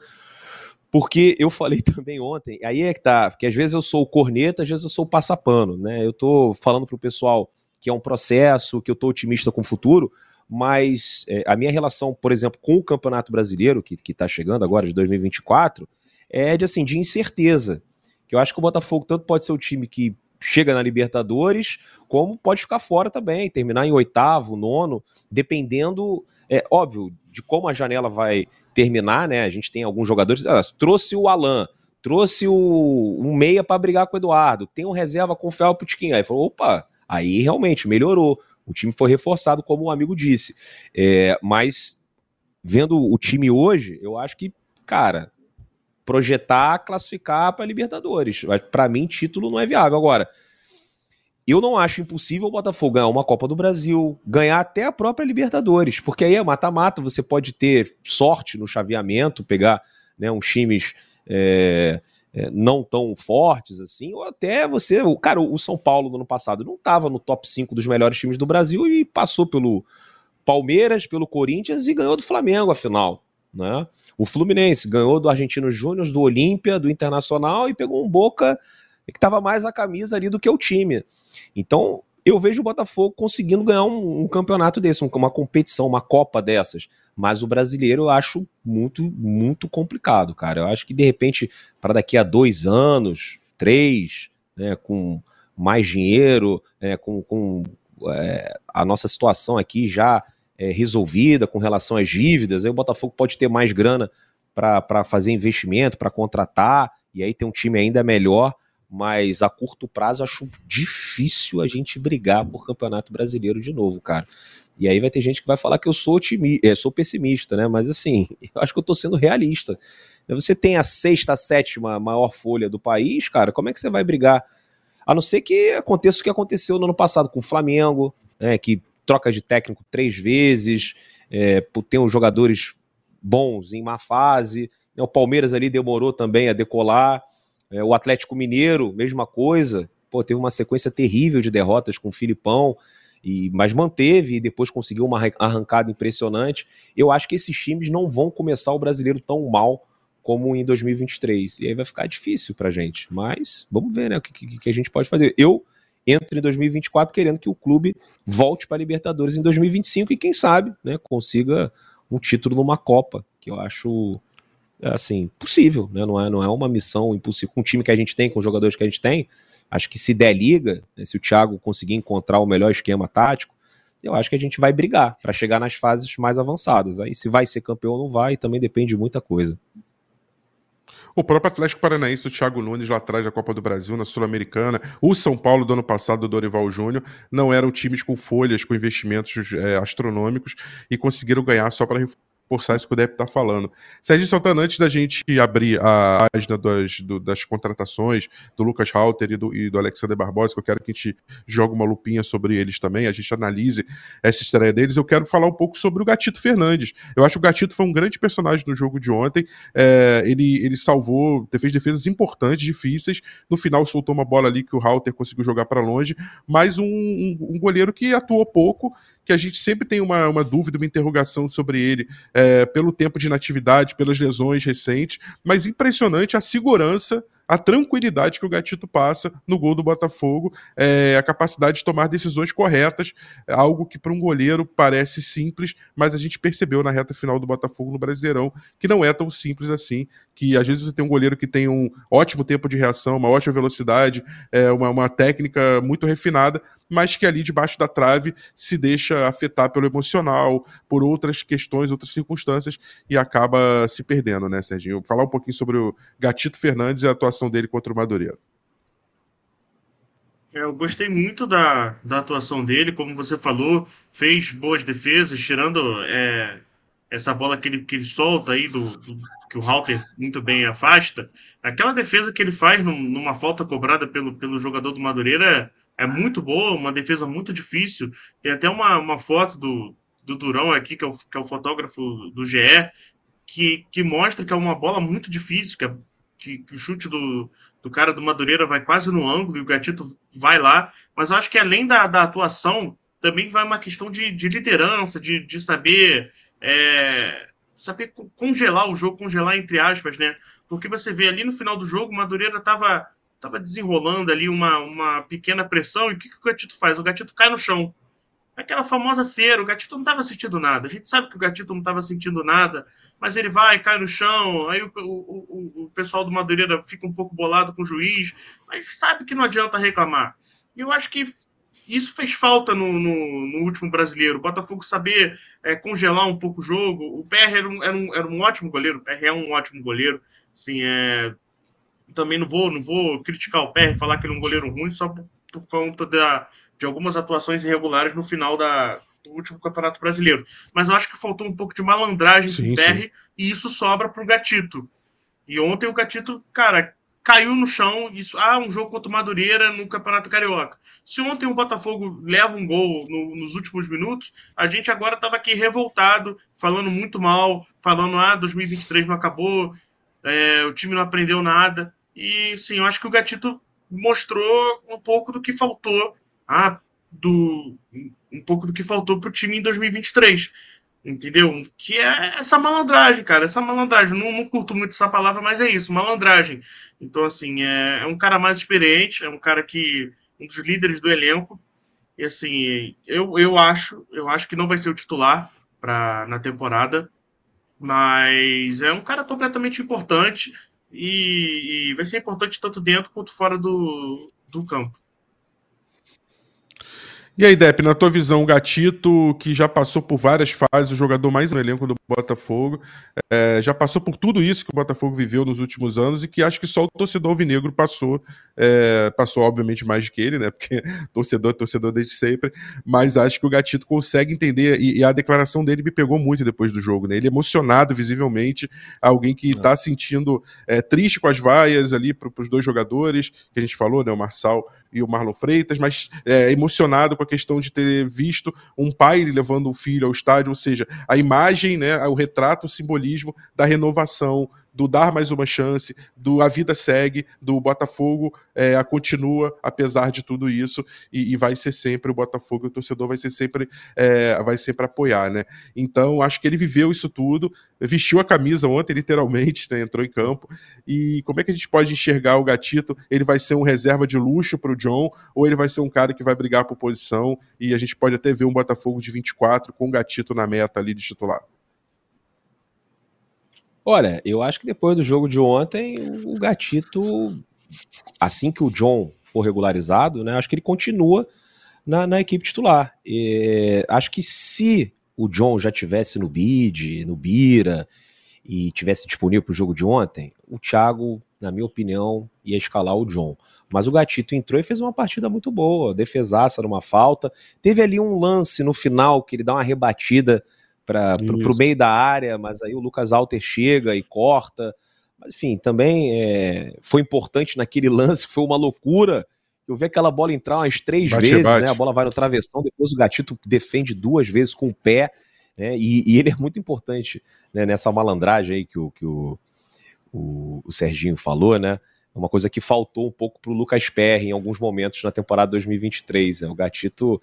Porque eu falei também ontem, aí é que tá, porque às vezes eu sou o corneta, às vezes eu sou o passapano, né? Eu tô falando pro pessoal que é um processo, que eu tô otimista com o futuro, mas é, a minha relação, por exemplo, com o Campeonato Brasileiro, que, que tá chegando agora, de 2024, é de, assim, de incerteza. Que eu acho que o Botafogo tanto pode ser o time que chega na Libertadores, como pode ficar fora também, terminar em oitavo, nono, dependendo, é óbvio, de como a janela vai terminar, né? A gente tem alguns jogadores. Ah, trouxe o Alan, trouxe o um meia para brigar com o Eduardo, tem um reserva confiável pro Tiquinho. Aí falou: opa, aí realmente melhorou. O time foi reforçado, como o amigo disse. É, mas vendo o time hoje, eu acho que, cara, projetar, classificar para Libertadores. Para mim, título não é viável. Agora, eu não acho impossível o Botafogo ganhar uma Copa do Brasil, ganhar até a própria Libertadores, porque aí é mata-mata, você pode ter sorte no chaveamento, pegar né, uns times é, é, não tão fortes assim, ou até você. Cara, o São Paulo no ano passado não estava no top 5 dos melhores times do Brasil e passou pelo Palmeiras, pelo Corinthians e ganhou do Flamengo, afinal. Né? O Fluminense ganhou do Argentino Júnior, do Olímpia, do Internacional e pegou um Boca que estava mais a camisa ali do que o time. Então, eu vejo o Botafogo conseguindo ganhar um, um, campeonato desse, uma competição, uma Copa dessas. Mas o brasileiro eu acho muito, muito complicado, cara. Eu acho que de repente, para daqui a dois anos, três, né, com mais dinheiro, né, com, com é, a nossa situação aqui já é, resolvida com relação às dívidas, aí o Botafogo pode ter mais grana para fazer investimento, para contratar, e aí ter um time ainda melhor mas a curto prazo acho difícil a gente brigar por Campeonato Brasileiro de novo, cara. E aí vai ter gente que vai falar que eu sou otimista, é, sou pessimista, né? Mas assim, eu acho que eu tô sendo realista. Você tem a sexta, a sétima maior folha do país, cara, como é que você vai brigar? A não ser que aconteça o que aconteceu no ano passado com o Flamengo, né? Que troca de técnico três vezes, é, tem os jogadores bons em má fase. Né? O Palmeiras ali demorou também a decolar. É, o Atlético Mineiro, mesma coisa. Pô, teve uma sequência terrível de derrotas com o Filipão, e, mas manteve e depois conseguiu uma arrancada impressionante. Eu acho que esses times não vão começar o brasileiro tão mal como em 2023. E aí vai ficar difícil pra gente. Mas vamos ver né, o que, que, que a gente pode fazer. Eu entro em 2024 querendo que o clube volte para a Libertadores em 2025 e quem sabe né, consiga um título numa Copa, que eu acho assim, possível, né? Não é, não é uma missão impossível. Com o time que a gente tem, com os jogadores que a gente tem, acho que se der liga, né, se o Thiago conseguir encontrar o melhor esquema tático, eu acho que a gente vai brigar para chegar nas fases mais avançadas. Aí se vai ser campeão ou não vai, também depende de muita coisa. O próprio Atlético Paranaense, o Thiago Nunes, lá atrás da Copa do Brasil, na Sul-Americana, o São Paulo do ano passado, do Dorival Júnior, não eram times com folhas, com investimentos é, astronômicos e conseguiram ganhar só para reforçar isso que o Depp está falando. Sérgio Santana, antes da gente abrir a página das, do, das contratações do Lucas Halter e do, e do Alexander Barbosa, que eu quero que a gente jogue uma lupinha sobre eles também, a gente analise essa estreia deles, eu quero falar um pouco sobre o Gatito Fernandes. Eu acho que o Gatito foi um grande personagem no jogo de ontem, é, ele, ele salvou, fez defesas importantes, difíceis, no final soltou uma bola ali que o Halter conseguiu jogar para longe, mas um, um, um goleiro que atuou pouco, que a gente sempre tem uma, uma dúvida, uma interrogação sobre ele, é, pelo tempo de inatividade, pelas lesões recentes, mas impressionante a segurança a tranquilidade que o Gatito passa no gol do Botafogo, é, a capacidade de tomar decisões corretas, algo que para um goleiro parece simples, mas a gente percebeu na reta final do Botafogo no Brasileirão que não é tão simples assim, que às vezes você tem um goleiro que tem um ótimo tempo de reação, uma ótima velocidade, é, uma, uma técnica muito refinada, mas que ali debaixo da trave se deixa afetar pelo emocional, por outras questões, outras circunstâncias e acaba se perdendo, né, Serginho? Falar um pouquinho sobre o Gatito Fernandes e a atuação dele contra o Madureira. É, eu gostei muito da, da atuação dele, como você falou, fez boas defesas, tirando é, essa bola que ele, que ele solta aí, do, do que o Halter muito bem afasta. Aquela defesa que ele faz num, numa falta cobrada pelo, pelo jogador do Madureira é muito boa, uma defesa muito difícil. Tem até uma, uma foto do, do Durão aqui, que é, o, que é o fotógrafo do GE, que, que mostra que é uma bola muito difícil, que, é, que, que, o chute do, do cara do Madureira vai quase no ângulo e o Gatito vai lá. Mas eu acho que além da, da atuação, também vai uma questão de, de liderança, de, de saber. É, saber congelar o jogo, congelar entre aspas, né? porque você vê ali no final do jogo, o Madureira estava tava desenrolando ali uma, uma pequena pressão, e o que, que o Gatito faz? O Gatito cai no chão. Aquela famosa cera, o Gatito não estava sentindo nada. A gente sabe que o Gatito não estava sentindo nada, mas ele vai, cai no chão, aí o, o, o, o pessoal do Madureira fica um pouco bolado com o juiz, mas sabe que não adianta reclamar. E eu acho que isso fez falta no, no, no, último brasileiro. O Botafogo saber é, congelar um pouco o jogo. O PR era um, era um, era um ótimo goleiro, o PR é um ótimo goleiro. Assim, é... Também não vou, não vou criticar o PR, falar que ele é um goleiro ruim só por, por conta da, de algumas atuações irregulares no final da, do último Campeonato Brasileiro. Mas eu acho que faltou um pouco de malandragem sim, do PR e isso sobra para o Gatito. E ontem o Gatito, cara, caiu no chão. Isso, ah, um jogo contra o Madureira no Campeonato Carioca. Se ontem o Botafogo leva um gol no, nos últimos minutos, a gente agora estava aqui revoltado, falando muito mal, falando, ah, 2023 não acabou, é, o time não aprendeu nada. E sim, eu acho que o Gatito mostrou um pouco do que faltou, ah, do, um pouco do que faltou para o time em 2023 Entendeu? Que é essa malandragem, cara. Essa malandragem. Não, não curto muito essa palavra, mas é isso, malandragem. Então, assim, é, é um cara mais experiente, é um cara que. um dos líderes do elenco. E assim, eu, eu acho, eu acho que não vai ser o titular pra, na temporada. Mas é um cara completamente importante e, e vai ser importante tanto dentro quanto fora do, do campo. E aí, Depp, na tua visão, o Gatito, que já passou por várias fases, o jogador mais no elenco do Botafogo, é, já passou por tudo isso que o Botafogo viveu nos últimos anos e que acho que só o torcedor alvinegro passou, é, passou obviamente mais que ele, né? Porque torcedor é torcedor desde sempre, mas acho que o Gatito consegue entender e, e, a declaração dele me pegou muito depois do jogo, né? Ele emocionado visivelmente, alguém que está sentindo é, triste com as vaias ali para os dois jogadores que a gente falou, né? O Marçal e o Marlon Freitas, mas é, emocionado com a questão de ter visto um pai levando o filho ao estádio, ou seja, a imagem, né, o retrato, o simbolismo da renovação, do dar mais uma chance, do a vida segue, do Botafogo é, a continua apesar de tudo isso e, e, vai ser sempre o Botafogo, o torcedor vai ser sempre é, vai sempre apoiar, né? Então acho que ele viveu isso tudo, vestiu a camisa ontem literalmente, né, entrou em campo e como é que a gente pode enxergar o Gatito? Ele vai ser um reserva de luxo para o John ou ele vai ser um cara que vai brigar por posição e a gente pode até ver um Botafogo de 24 com o Gatito na meta ali de titular? Olha, eu acho que depois do jogo de ontem, o Gatito, assim que o John for regularizado, né, acho que ele continua na, na equipe titular. E, acho que se o John já tivesse no bid, no Bira, e tivesse disponível para o jogo de ontem, o Thiago, na minha opinião, ia escalar o John. Mas o Gatito entrou e fez uma partida muito boa, defesaça numa falta. Teve ali um lance no final que ele dá uma rebatida para o meio da área, mas aí o Lucas Alter chega e corta. Mas, enfim, também é, foi importante naquele lance, foi uma loucura. Eu vi aquela bola entrar umas três bate, vezes, bate. né? A bola vai no travessão, depois o Gatito defende duas vezes com o pé, né? E, e ele é muito importante né, nessa malandragem aí que o, que o, o, o Serginho falou, né? É uma coisa que faltou um pouco para o Lucas Perry em alguns momentos na temporada 2023. Né? O Gatito,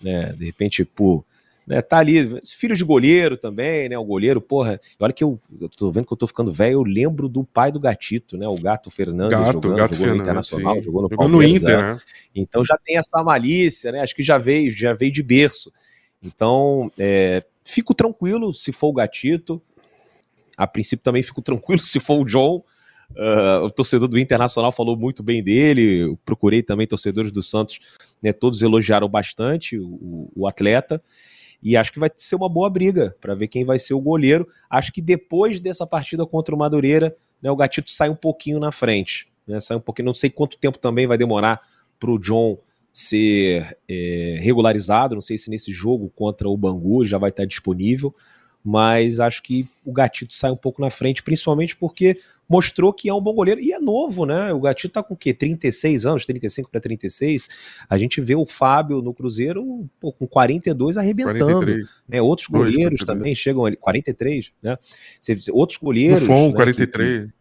né, de repente, por né, tá ali, filho de goleiro também, né, o goleiro, porra, olha que eu, eu tô vendo que eu tô ficando velho, eu lembro do pai do Gatito, né, o Gato Fernando Gato, jogando, Gato jogou no Internacional, sim. jogou no jogou no Inter, né? Então já tem essa malícia, né, acho que já veio, já veio de berço. Então, é, fico tranquilo se for o Gatito, a princípio também fico tranquilo se for o John, Uh, o torcedor do Internacional falou muito bem dele. Eu procurei também torcedores do Santos, né, todos elogiaram bastante o, o atleta. E acho que vai ser uma boa briga para ver quem vai ser o goleiro. Acho que depois dessa partida contra o Madureira, né, o Gatito sai um pouquinho na frente. Né, sai um pouquinho, não sei quanto tempo também vai demorar para o John ser é, regularizado. Não sei se nesse jogo contra o Bangu já vai estar disponível mas acho que o Gatito sai um pouco na frente, principalmente porque mostrou que é um bom goleiro e é novo, né? O Gatito tá com o quê? 36 anos, 35 para 36. A gente vê o Fábio no Cruzeiro pô, com 42 arrebentando, 43. né? Outros goleiros 2, também chegam ali 43, né? Outros goleiros, Buffon, né, 43. Que,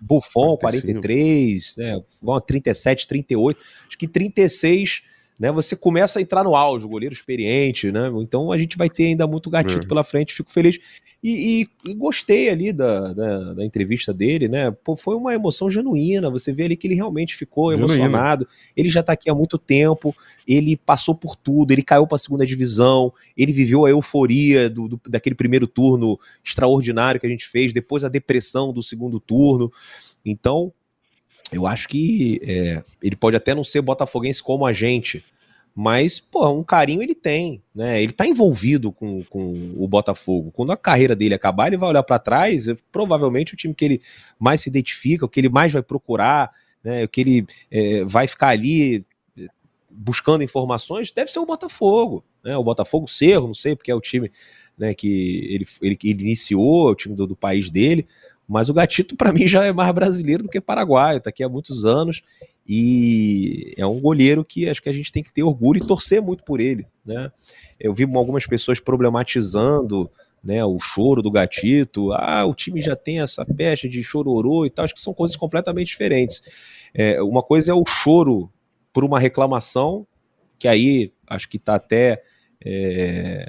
Buffon, 45. 43, né? 37, 38. Acho que 36 né, você começa a entrar no auge, o goleiro experiente, né? Então a gente vai ter ainda muito gatito é. pela frente, fico feliz. E, e, e gostei ali da, da, da, entrevista dele, né? Pô, foi uma emoção genuína. Você vê ali que ele realmente ficou Genuíno. emocionado. Ele já tá aqui há muito tempo, ele passou por tudo, ele caiu para a segunda divisão, ele viveu a euforia do, do, daquele primeiro turno extraordinário que a gente fez, depois a depressão do segundo turno. Então, eu acho que é, ele pode até não ser botafoguense como a gente, mas, pô, um carinho ele tem, né? Ele tá envolvido com, com o Botafogo. Quando a carreira dele acabar, ele vai olhar para trás, é, provavelmente o time que ele mais se identifica, o que ele mais vai procurar, né? O que ele é, vai ficar ali é, buscando informações, deve ser o Botafogo, né? O Botafogo Cerro, não sei, porque é o time né, que ele, ele, ele iniciou, é o time do, do país dele, mas o Gatito, para mim, já é mais brasileiro do que paraguaio, tá aqui há muitos anos. E é um goleiro que acho que a gente tem que ter orgulho e torcer muito por ele. Né? Eu vi algumas pessoas problematizando né, o choro do gatito. Ah, o time já tem essa peste de chororô e tal. Acho que são coisas completamente diferentes. É, uma coisa é o choro por uma reclamação, que aí acho que está até. É,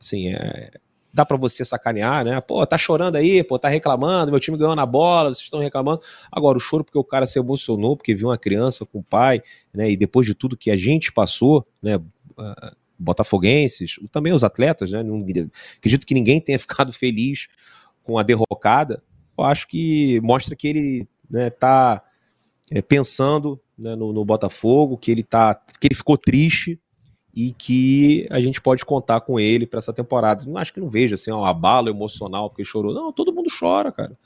assim, é, dá para você sacanear, né? Pô, tá chorando aí, pô, tá reclamando, meu time ganhou na bola, vocês estão reclamando. Agora, o choro porque o cara se emocionou, porque viu uma criança com o pai, né? E depois de tudo que a gente passou, né? Uh, botafoguenses, também os atletas, né? Acredito que ninguém tenha ficado feliz com a derrocada. Eu acho que mostra que ele né, tá é, pensando né, no, no Botafogo, que ele tá, que ele ficou triste, e que a gente pode contar com ele para essa temporada. Não acho que não veja assim, um abalo emocional porque chorou. Não, todo mundo chora, cara.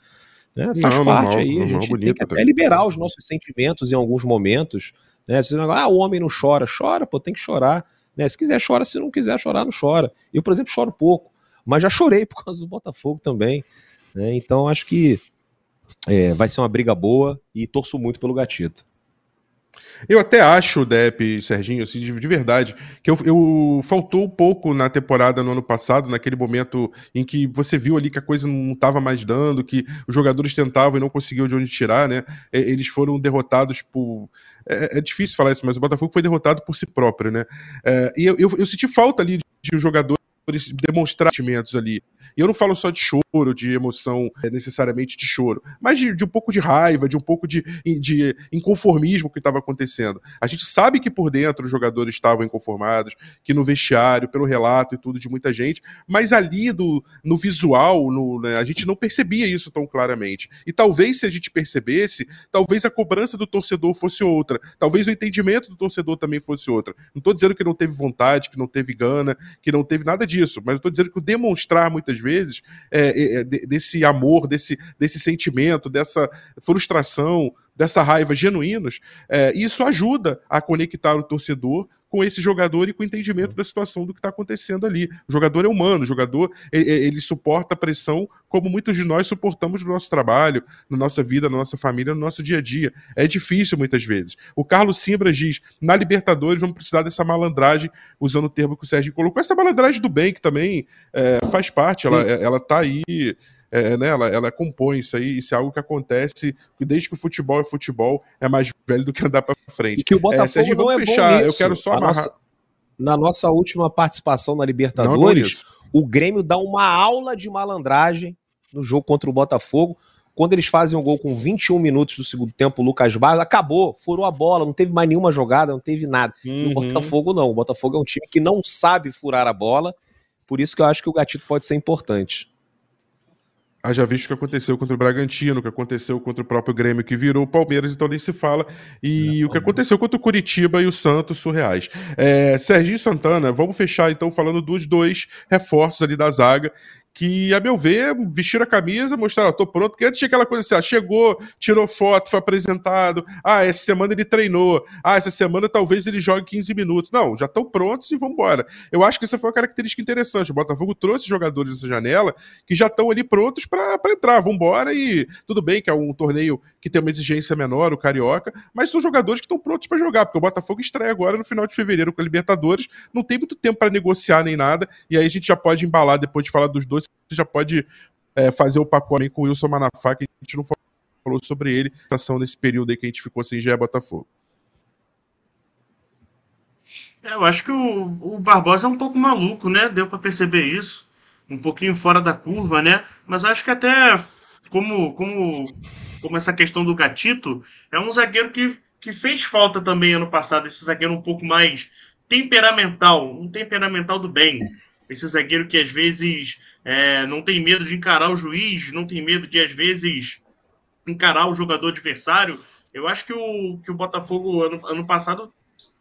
Né? Faz não, parte normal, aí. Normal, a gente tem que até liberar os nossos sentimentos em alguns momentos. Né? Ah, o homem não chora. Chora, pô, tem que chorar. Né? Se quiser, chora. Se não quiser chorar, não chora. Eu, por exemplo, choro pouco. Mas já chorei por causa do Botafogo também. Né? Então, acho que é, vai ser uma briga boa e torço muito pelo Gatito. Eu até acho, Depp, Serginho, assim, de, de, verdade, que eu, eu, faltou um pouco na temporada no ano passado, naquele momento em que você viu ali que a coisa não estava mais dando, que os jogadores tentavam e não conseguiam de onde tirar, né? Eles foram derrotados por. É, é difícil falar isso, mas o Botafogo foi derrotado por si próprio, né? É, e eu, eu, eu, senti falta ali de um jogador demonstrar sentimentos ali. E eu não falo só de choro, de emoção é, necessariamente de choro, mas de, de, um pouco de raiva, de um pouco de, de inconformismo que estava acontecendo. A gente sabe que por dentro os jogadores estavam inconformados, que no vestiário, pelo relato e tudo de muita gente, mas ali do, no visual, no, né, a gente não percebia isso tão claramente. E talvez se a gente percebesse, talvez a cobrança do torcedor fosse outra, talvez o entendimento do torcedor também fosse outra. Não estou dizendo que não teve vontade, que não teve gana, que não teve nada disso, mas estou dizendo que o demonstrar muitas vezes, é, é, é desse amor, desse, desse sentimento, dessa frustração, dessa raiva genuínos, é, isso ajuda a conectar o torcedor com esse jogador e com o entendimento da situação do que está acontecendo ali. O jogador é humano, o jogador ele, ele, suporta a pressão como muitos de nós suportamos no nosso trabalho, na nossa vida, na nossa família, no nosso dia a dia. É difícil muitas vezes. O Carlos Simbra diz: na Libertadores vamos precisar dessa malandragem, usando o termo que o Sérgio colocou, essa malandragem do bem, que também é, faz parte, ela, ela tá aí é, né, ela, ela compõe isso aí, isso é algo que acontece desde que o futebol é futebol, é mais velho do que andar para frente. E que o Botafogo é, Sérgio, vamos é fechar, eu quero só amarrar... Nossa, na nossa última participação na Libertadores, não, o Grêmio dá uma aula de malandragem no jogo contra o Botafogo, quando eles fazem um gol com 21 minutos do segundo tempo, o Lucas Barros acabou, furou a bola, não teve mais nenhuma jogada, não teve nada. Uhum. E o uhum. Botafogo não. O Botafogo é um time que não sabe furar a bola, por isso que eu acho que o gatito pode ser importante. Haja visto o que aconteceu contra o Bragantino, o que aconteceu contra o próprio Grêmio, que virou o Palmeiras, então nem se fala. E é, o que aconteceu contra o Curitiba e o Santos, surreais. É, Serginho Santana, vamos fechar então falando dos dois reforços ali da zaga, que, a meu ver, vestir a camisa, mostrar, tô pronto, porque antes tinha aquela coisa assim, ah, chegou, tirou foto, foi apresentado, ah, essa semana ele treinou, ah, essa semana talvez ele jogue 15 minutos. Não, já estão prontos e vamos embora. Eu acho que essa foi uma característica interessante. O Botafogo trouxe jogadores nessa janela que já estão ali prontos para entrar, vamos embora e tudo bem que é um torneio que tem uma exigência menor, o Carioca, mas são jogadores que estão prontos para jogar, porque o Botafogo estreia agora no final de fevereiro com a Libertadores, não tem muito tempo para negociar nem nada, e aí a gente já pode embalar depois de falar dos dois você já pode é, fazer o pacote com o Wilson Manafá, que a gente não falou sobre ele, nesse período aí que a gente ficou sem GE Botafogo. É, eu acho que o, o Barbosa é um pouco maluco, né? Deu para perceber isso. Um pouquinho fora da curva, né? Mas acho que até como, como, como essa questão do gatito, é um zagueiro que, que fez falta também ano passado, esse zagueiro um pouco mais temperamental, um temperamental do bem. Esse zagueiro que às vezes é, não tem medo de encarar o juiz, não tem medo de às vezes encarar o jogador adversário. Eu acho que o, que o Botafogo ano, ano passado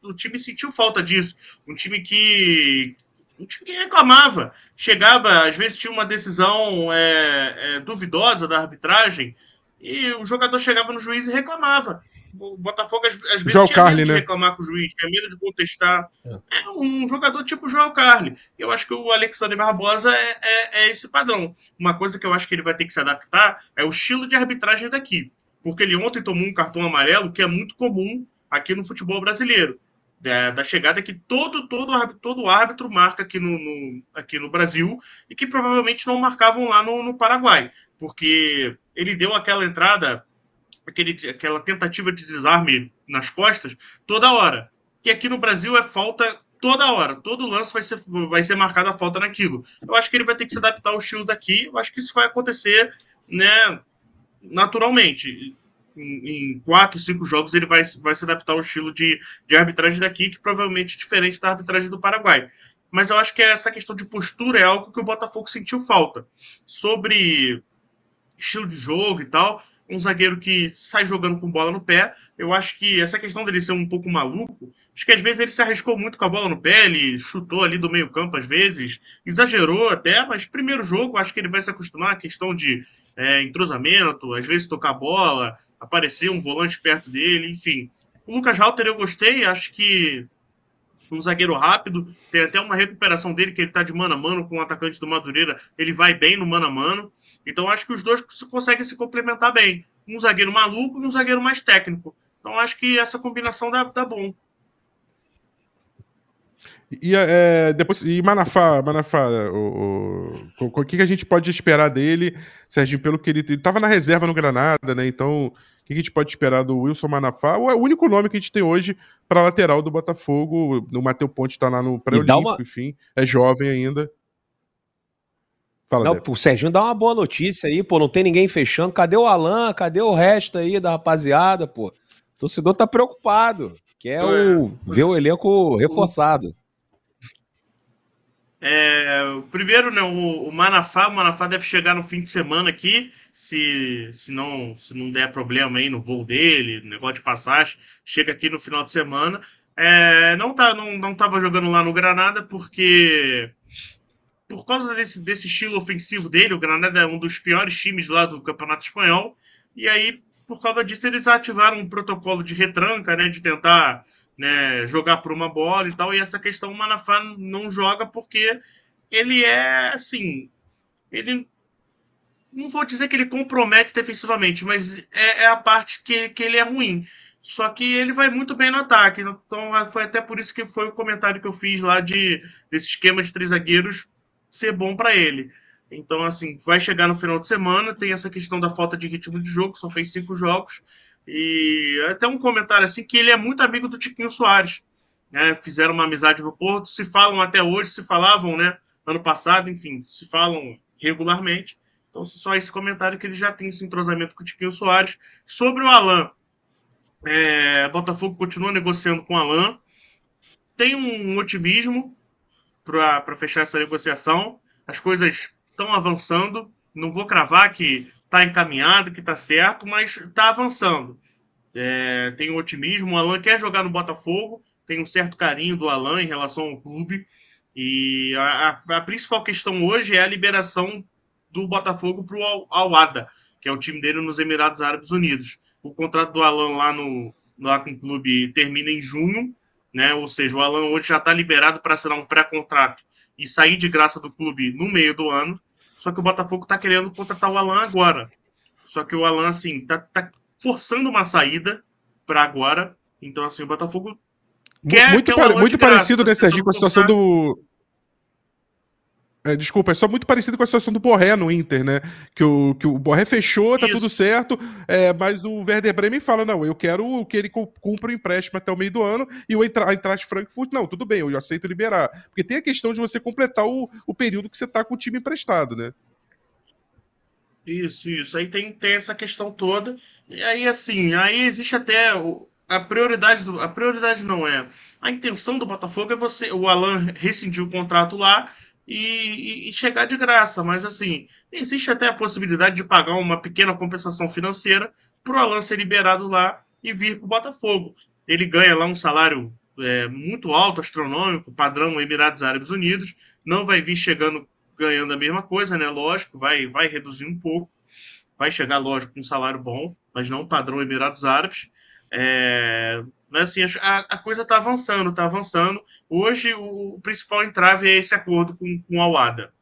o time sentiu falta disso. Um time que. Um time que reclamava. Chegava, às vezes tinha uma decisão é, é, duvidosa da arbitragem, e o jogador chegava no juiz e reclamava. O Botafogo, às, às vezes, João tinha Carli, medo né? de reclamar com o juiz, tinha medo de contestar. É, um jogador tipo o João Carli. Eu acho que o Alexandre Barbosa é, é, é esse padrão. Uma coisa que eu acho que ele vai ter que se adaptar é o estilo de arbitragem daqui. Porque ele ontem tomou um cartão amarelo que é muito comum aqui no futebol brasileiro. Da, da chegada que todo, todo, todo árbitro marca aqui no, no, aqui no Brasil e que provavelmente não marcavam lá no, no Paraguai. Porque ele deu aquela entrada, aquele, aquela tentativa de desarme nas costas toda hora. E aqui no Brasil é falta toda hora. Todo lance vai ser, vai ser marcada a falta naquilo. Eu acho que ele vai ter que se adaptar ao estilo daqui. Eu acho que isso vai acontecer né, naturalmente. Em, em quatro, cinco jogos, ele vai, vai se adaptar ao estilo de, de arbitragem daqui, que provavelmente é diferente da arbitragem do Paraguai. Mas eu acho que essa questão de postura é algo que o Botafogo sentiu falta. Sobre estilo de jogo e tal, um zagueiro que sai jogando com bola no pé. Eu acho que essa questão dele ser um pouco maluco, acho que às vezes ele se arriscou muito com a bola no pé, ele chutou ali do meio campo às vezes, exagerou até, mas primeiro jogo acho que ele vai se acostumar à questão de é, entrosamento, às vezes tocar bola, aparecer um volante perto dele, enfim. O Lucas Halter eu gostei, acho que um zagueiro rápido, tem até uma recuperação dele, que ele tá de mano a mano com o atacante do Madureira, ele vai bem no mano a mano. Então acho que os dois conseguem se complementar bem. Um zagueiro maluco e um zagueiro mais técnico. Então acho que essa combinação dá, dá bom. E é, depois, e Manafá, Manafá, o, o, o, que, que a gente pode esperar dele, Serginho, pelo que ele estava na reserva no Granada, né? Então, o que a gente pode esperar do Wilson Manafá? O, é o único nome que a gente tem hoje para lateral do Botafogo. O Matheus Ponte está lá no pré-olímpico, uma... enfim, é jovem ainda. Fala, não, o Serginho dá uma boa notícia aí, pô. Não tem ninguém fechando. Cadê o Alan? Cadê o resto aí da rapaziada, pô? O torcedor tá preocupado. Quer é. o, ver o elenco reforçado. É, primeiro, né, o, o, Manafá, o Manafá deve chegar no fim de semana aqui, se, se, não, se não der problema aí no voo dele, negócio de passagem, chega aqui no final de semana. É, não, tá, não, não tava jogando lá no Granada porque por causa desse, desse estilo ofensivo dele, o Granada é um dos piores times lá do Campeonato Espanhol, e aí, por causa disso, eles ativaram um protocolo de retranca, né, de tentar né, jogar por uma bola e tal. E essa questão o Manafá não joga porque ele é assim. Ele. Não vou dizer que ele compromete defensivamente, mas é, é a parte que, que ele é ruim. Só que ele vai muito bem no ataque. Então foi até por isso que foi o comentário que eu fiz lá de desse esquema de três zagueiros ser bom para ele. Então, assim, vai chegar no final de semana, tem essa questão da falta de ritmo de jogo, só fez cinco jogos. E até um comentário assim que ele é muito amigo do Tiquinho Soares. Né? Fizeram uma amizade no Porto, se falam até hoje, se falavam, né? Ano passado, enfim, se falam regularmente. Então, só esse comentário que ele já tem esse entrosamento com o Tiquinho Soares. Sobre o Alain, é, Botafogo continua negociando com o Alain. Tem um otimismo para fechar essa negociação. As coisas estão avançando. Não vou cravar que está encaminhado, que está certo, mas está avançando. É, tem um otimismo. O Alan quer jogar no Botafogo, tem um certo carinho do Alan em relação ao clube. E a, a, a principal questão hoje é a liberação do Botafogo para o Al-Ada, que é o time dele nos Emirados Árabes Unidos. O contrato do Alan lá, no, lá com o clube termina em junho, né? ou seja, o Alan hoje já está liberado para assinar um pré-contrato e sair de graça do clube no meio do ano. Só que o Botafogo tá querendo contratar o Alan agora. Só que o Alan, assim, tá, tá forçando uma saída para agora. Então, assim, o Botafogo. Quer, muito, quer muito parecido, né, Serginho, com a situação do. É, desculpa, é só muito parecido com a situação do Borré no Inter, né? Que o, que o Borré fechou, tá Isso. tudo certo, é, mas o Werder Bremen fala: não, eu quero que ele cumpra o empréstimo até o meio do ano, e o Eintracht Frankfurt, não, tudo bem, eu aceito liberar. Porque tem a questão de você completar o, o período que você tá com o time emprestado, né? Isso, isso. Aí tem, tem essa questão toda. E aí, assim, aí existe até. A prioridade do. A prioridade não é. A intenção do Botafogo é você. O Alan rescindiu o contrato lá e, e, chegar de graça. Mas assim, existe até a possibilidade de pagar uma pequena compensação financeira para o Alan ser liberado lá e vir para o Botafogo. Ele ganha lá um salário é, muito alto, astronômico, padrão Emirados Árabes Unidos. Não vai vir chegando ganhando a mesma coisa, né? Lógico, vai, vai reduzir um pouco. Vai chegar, lógico, com um salário bom, mas não padrão Emirados Árabes. É, mas assim, a, a coisa está avançando, está avançando. Hoje o, principal entrave é esse acordo com, com a UADA.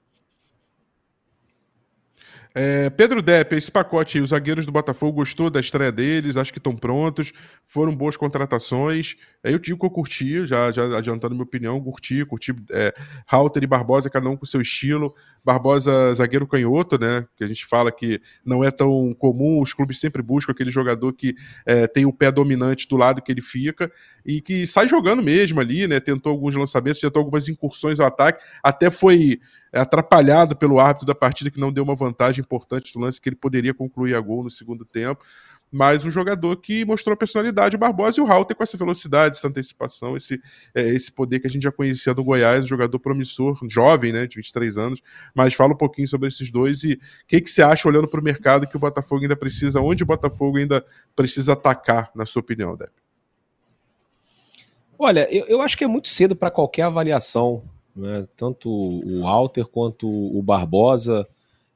É, Pedro Depp, esse pacote aí, os zagueiros do Botafogo gostou da estreia deles, acho que estão prontos, foram boas contratações. É, eu digo que eu curti, já, já adiantando minha opinião, curti, curti é, Halter e Barbosa, cada um com seu estilo. Barbosa, zagueiro canhoto, né? Que a gente fala que não é tão comum, os clubes sempre buscam aquele jogador que é, tem o pé dominante do lado que ele fica e que sai jogando mesmo ali, né? Tentou alguns lançamentos, tentou algumas incursões ao ataque, até foi atrapalhado pelo árbitro da partida que não deu uma vantagem importante no lance que ele poderia concluir a gol no segundo tempo mas um jogador que mostrou a personalidade, o Barbosa e o Halter com essa velocidade, essa antecipação, esse, é, esse poder que a gente já conhecia do Goiás, um jogador promissor, jovem, né, de 23 anos, mas fala um pouquinho sobre esses dois e o que, que você acha olhando para o mercado que o Botafogo ainda precisa, onde o Botafogo ainda precisa atacar, na sua opinião, Deb? Olha, eu, eu acho que é muito cedo para qualquer avaliação, né? tanto o Halter quanto o Barbosa,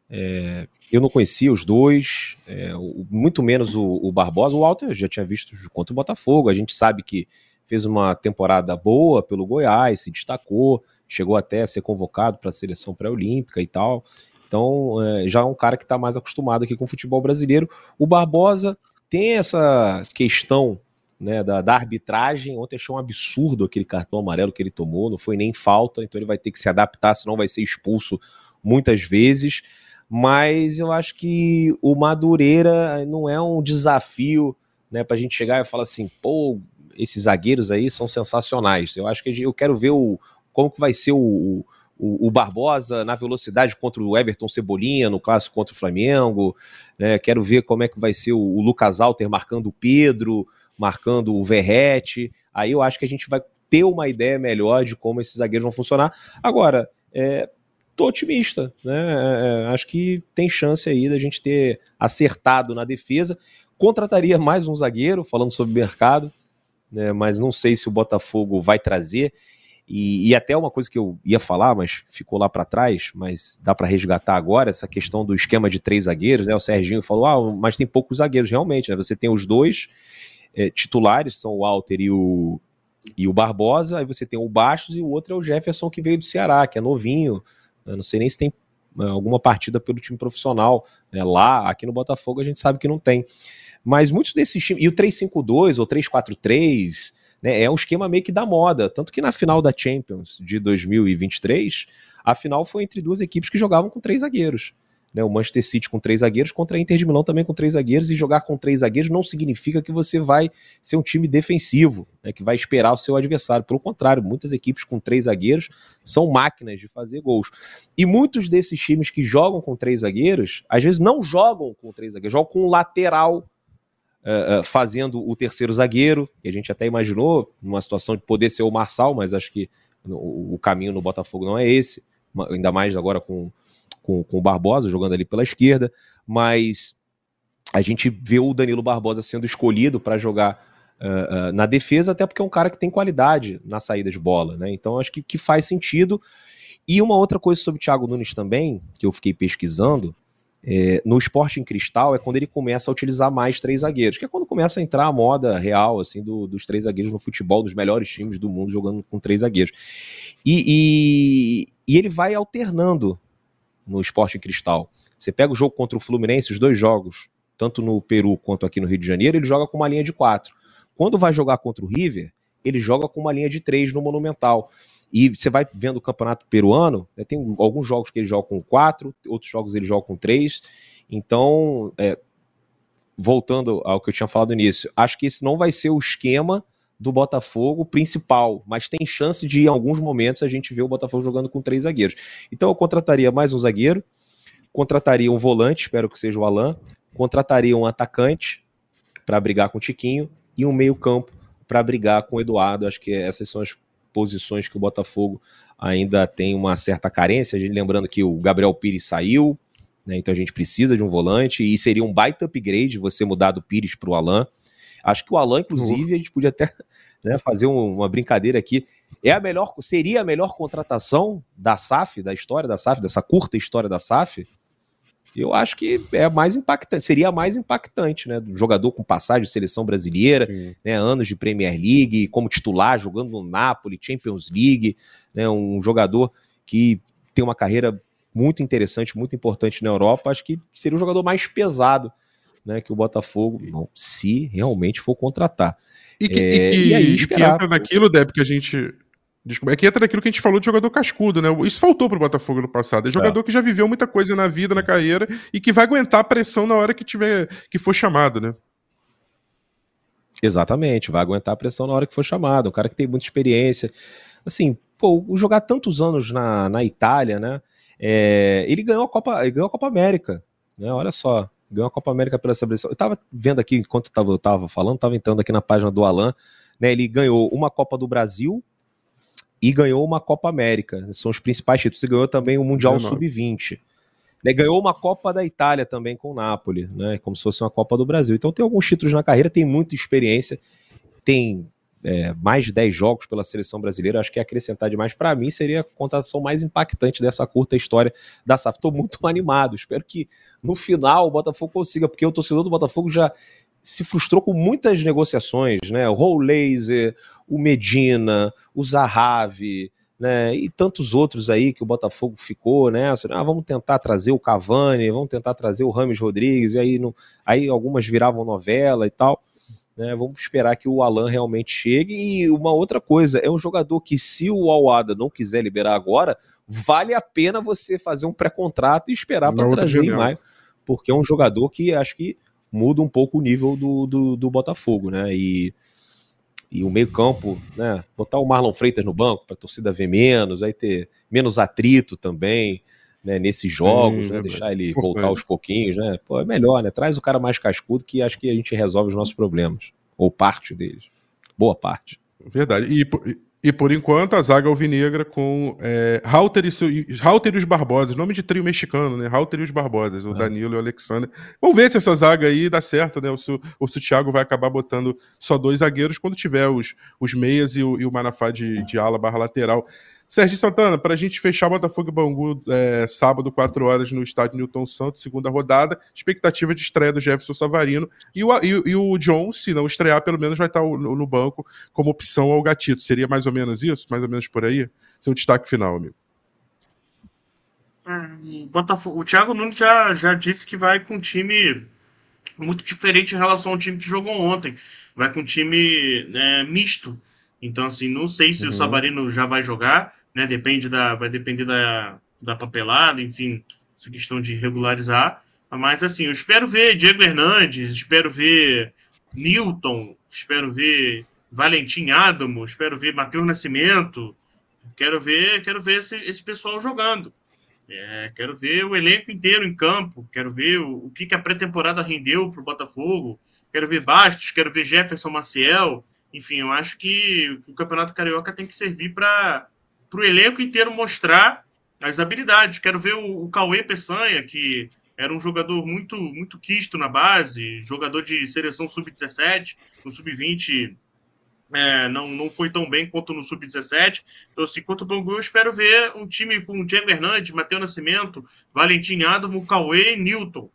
é, eu não conhecia os dois, é, muito menos o, o, Barbosa. O Walter já tinha visto contra o Botafogo. A gente sabe que fez uma temporada boa pelo Goiás, se destacou, chegou até a ser convocado para a seleção pré-olímpica e tal. Então, é, já é um cara que está mais acostumado aqui com o futebol brasileiro. O Barbosa tem essa questão né, da, da, arbitragem. Ontem achou um absurdo aquele cartão amarelo que ele tomou, não foi nem falta, então ele vai ter que se adaptar, senão vai ser expulso muitas vezes mas eu acho que o Madureira não é um desafio né, para a gente chegar e falar assim, pô, esses zagueiros aí são sensacionais. Eu acho que eu quero ver o, como que vai ser o, o, o, Barbosa na velocidade contra o Everton Cebolinha no clássico contra o Flamengo. Né? Quero ver como é que vai ser o, o Lucas Alter marcando o Pedro, marcando o Verrete. Aí eu acho que a gente vai ter uma ideia melhor de como esses zagueiros vão funcionar. Agora, é, tô otimista, né? É, é, acho que tem chance aí da gente ter acertado na defesa. Contrataria mais um zagueiro, falando sobre mercado, né? Mas não sei se o Botafogo vai trazer. E, e até uma coisa que eu ia falar, mas ficou lá para trás, mas dá para resgatar agora essa questão do esquema de três zagueiros, né? O Serginho falou, ah, mas tem poucos zagueiros realmente, né? Você tem os dois é, titulares, são o Walter e o e o Barbosa, aí você tem o Bastos e o outro é o Jefferson que veio do Ceará, que é novinho, eu não sei nem se tem é, alguma partida pelo time profissional. Né? Lá, aqui no Botafogo, a gente sabe que não tem. Mas muitos desses times. E o 3-5-2 ou 3-4-3 né, é um esquema meio que da moda. Tanto que na final da Champions de 2023, a final foi entre duas equipes que jogavam com três zagueiros né, o Manchester City com três zagueiros, contra a Inter de Milão também com três zagueiros, e jogar com três zagueiros não significa que você vai ser um time defensivo, né, que vai esperar o seu adversário. Pelo contrário, muitas equipes com três zagueiros são máquinas de fazer gols. E muitos desses times que jogam com três zagueiros, às vezes não jogam com três zagueiros, jogam com um lateral Uh, fazendo o terceiro zagueiro, que a gente até imaginou numa situação de poder ser o Marçal, mas acho que o caminho no Botafogo não é esse, ainda mais agora com com, com o Barbosa jogando ali pela esquerda, mas a gente vê o Danilo Barbosa sendo escolhido para jogar uh, uh, na defesa, até porque é um cara que tem qualidade na saída de bola, né? Então acho que, que faz sentido. E uma outra coisa sobre o Thiago Nunes também, que eu fiquei pesquisando, é, no esporte em cristal é quando ele começa a utilizar mais três zagueiros, que é quando começa a entrar a moda real assim do, dos três zagueiros no futebol, dos melhores times do mundo jogando com três zagueiros. E, e, e ele vai alternando no Esporte Cristal. Você pega o jogo contra o Fluminense, os dois jogos, tanto no Peru quanto aqui no Rio de Janeiro, ele joga com uma linha de quatro. Quando vai jogar contra o River, ele joga com uma linha de três no Monumental. E você vai vendo o campeonato peruano, né, tem alguns jogos que ele joga com quatro, outros jogos ele joga com três. Então, é, voltando ao que eu tinha falado no início, acho que esse não vai ser o esquema do Botafogo principal, mas tem chance de, em alguns momentos, a gente ver o Botafogo jogando com três zagueiros. Então eu contrataria mais um zagueiro, contrataria um volante, espero que seja o Alan, contrataria um atacante para brigar com o Tiquinho e um meio-campo para brigar com o Eduardo. Acho que essas são as posições que o Botafogo ainda tem uma certa carência. Lembrando que o Gabriel Pires saiu, né, então a gente precisa de um volante e seria um baita upgrade você mudar do Pires para o Alan. Acho que o Alan, inclusive, a gente podia até né, fazer uma brincadeira aqui. É a melhor, seria a melhor contratação da SAF, da história da SAF, dessa curta história da SAF? Eu acho que é mais impactante, seria mais impactante, né? Do jogador com passagem de seleção brasileira, né, anos de Premier League, como titular, jogando no Napoli, Champions League, né, um jogador que tem uma carreira muito interessante, muito importante na Europa. Acho que seria o jogador mais pesado né, que o Botafogo, bom, se realmente for contratar. E que, é, e que, e aí, e que entra naquilo, Deb, que a gente. Desculpa, é que entra naquilo que a gente falou de jogador cascudo, né? Isso faltou pro Botafogo no passado. É jogador é. que já viveu muita coisa na vida, na carreira, e que vai aguentar a pressão na hora que tiver que for chamado, né? Exatamente, vai aguentar a pressão na hora que for chamado. Um cara que tem muita experiência. Assim, pô, jogar tantos anos na, na Itália, né? É, ele ganhou a Copa, ele ganhou a Copa América, né? Olha só, ganhou a Copa América pela seleção. Eu tava vendo aqui, enquanto eu tava, falando, tava entrando aqui na página do Alan, né? Ele ganhou uma Copa do Brasil e ganhou uma Copa América. São os principais títulos. Ele ganhou também o Mundial Sub-20. Ele ganhou uma Copa da Itália também com o Napoli, né? Como se fosse uma Copa do Brasil. Então tem alguns títulos na carreira, tem muita experiência, tem é, mais de 10 jogos pela seleção brasileira, acho que acrescentar demais. Para mim, seria a contratação mais impactante dessa curta história da SAF. Estou muito animado, espero que no final o Botafogo consiga, porque o torcedor do Botafogo já se frustrou com muitas negociações, né? O Raul Laser, o Medina, o Zahavi, né, e tantos outros aí que o Botafogo ficou, né? Assim, ah, vamos tentar trazer o Cavani, vamos tentar trazer o Rames Rodrigues, e aí, não, aí algumas viravam novela e tal. Né? Vamos esperar que o Alan realmente chegue. E uma outra coisa, é um jogador que, se o Alada não quiser liberar agora, vale a pena você fazer um pré-contrato e esperar para trazer em maio. Porque é um jogador que acho que muda um pouco o nível do, do, do Botafogo, né? E, e o meio-campo, né? Botar o Marlon Freitas no banco para a torcida ver menos, aí ter menos atrito também né, nesses jogos, né, deixar ele voltar aos pouquinhos, né? Pô, é melhor, né? Traz o cara mais cascudo que acho que a gente resolve os nossos problemas, ou parte deles, boa parte. Verdade. E, e por enquanto a zaga alvinegra com é, Halter, e, Halter e os Barbosas, nome de trio mexicano, né? Halter e os Barbosas, o é. Danilo e o Alexander. Vamos ver se essa zaga aí dá certo, né? Ou se, ou se o Thiago vai acabar botando só dois zagueiros quando tiver os, os meias e o, e o Manafá de, de ala barra lateral. Sérgio Santana, para a gente fechar Botafogo e Bangu é, sábado, 4 horas, no estádio Newton Santos, segunda rodada. Expectativa de estreia do Jefferson Savarino. E o, e, e o John, se não estrear, pelo menos vai estar no, no, banco como opção ao gatito. Seria mais ou menos isso? Mais ou menos por aí? Seu destaque final, amigo. É, Botafogo, o Thiago Nunes já, já disse que vai com um time muito diferente em relação ao time que jogou ontem. Vai com um time né, misto. Então, assim, não sei se uhum. o Savarino já vai jogar, né? Depende da, vai depender da, da papelada, enfim, essa questão de regularizar. Mas, assim, eu espero ver Diego Hernandes, espero ver Newton, espero ver Valentim Adamo, espero ver Matheus Nascimento, quero ver, quero ver esse, esse pessoal jogando. É, quero ver o elenco inteiro em campo, quero ver o, o que, que a pré-temporada rendeu para o Botafogo, quero ver Bastos, quero ver Jefferson Maciel, enfim, eu acho que o Campeonato Carioca tem que servir para o elenco inteiro mostrar as habilidades. Quero ver o, o Cauê Peçanha, que era um jogador muito muito quisto na base, jogador de seleção sub-17, no sub-20 é, não, não foi tão bem quanto no sub-17. Então, assim, quanto o Bangu, eu espero ver um time com Diego Hernandes, Matheus Nascimento, Valentim Adamo, Cauê e Newton.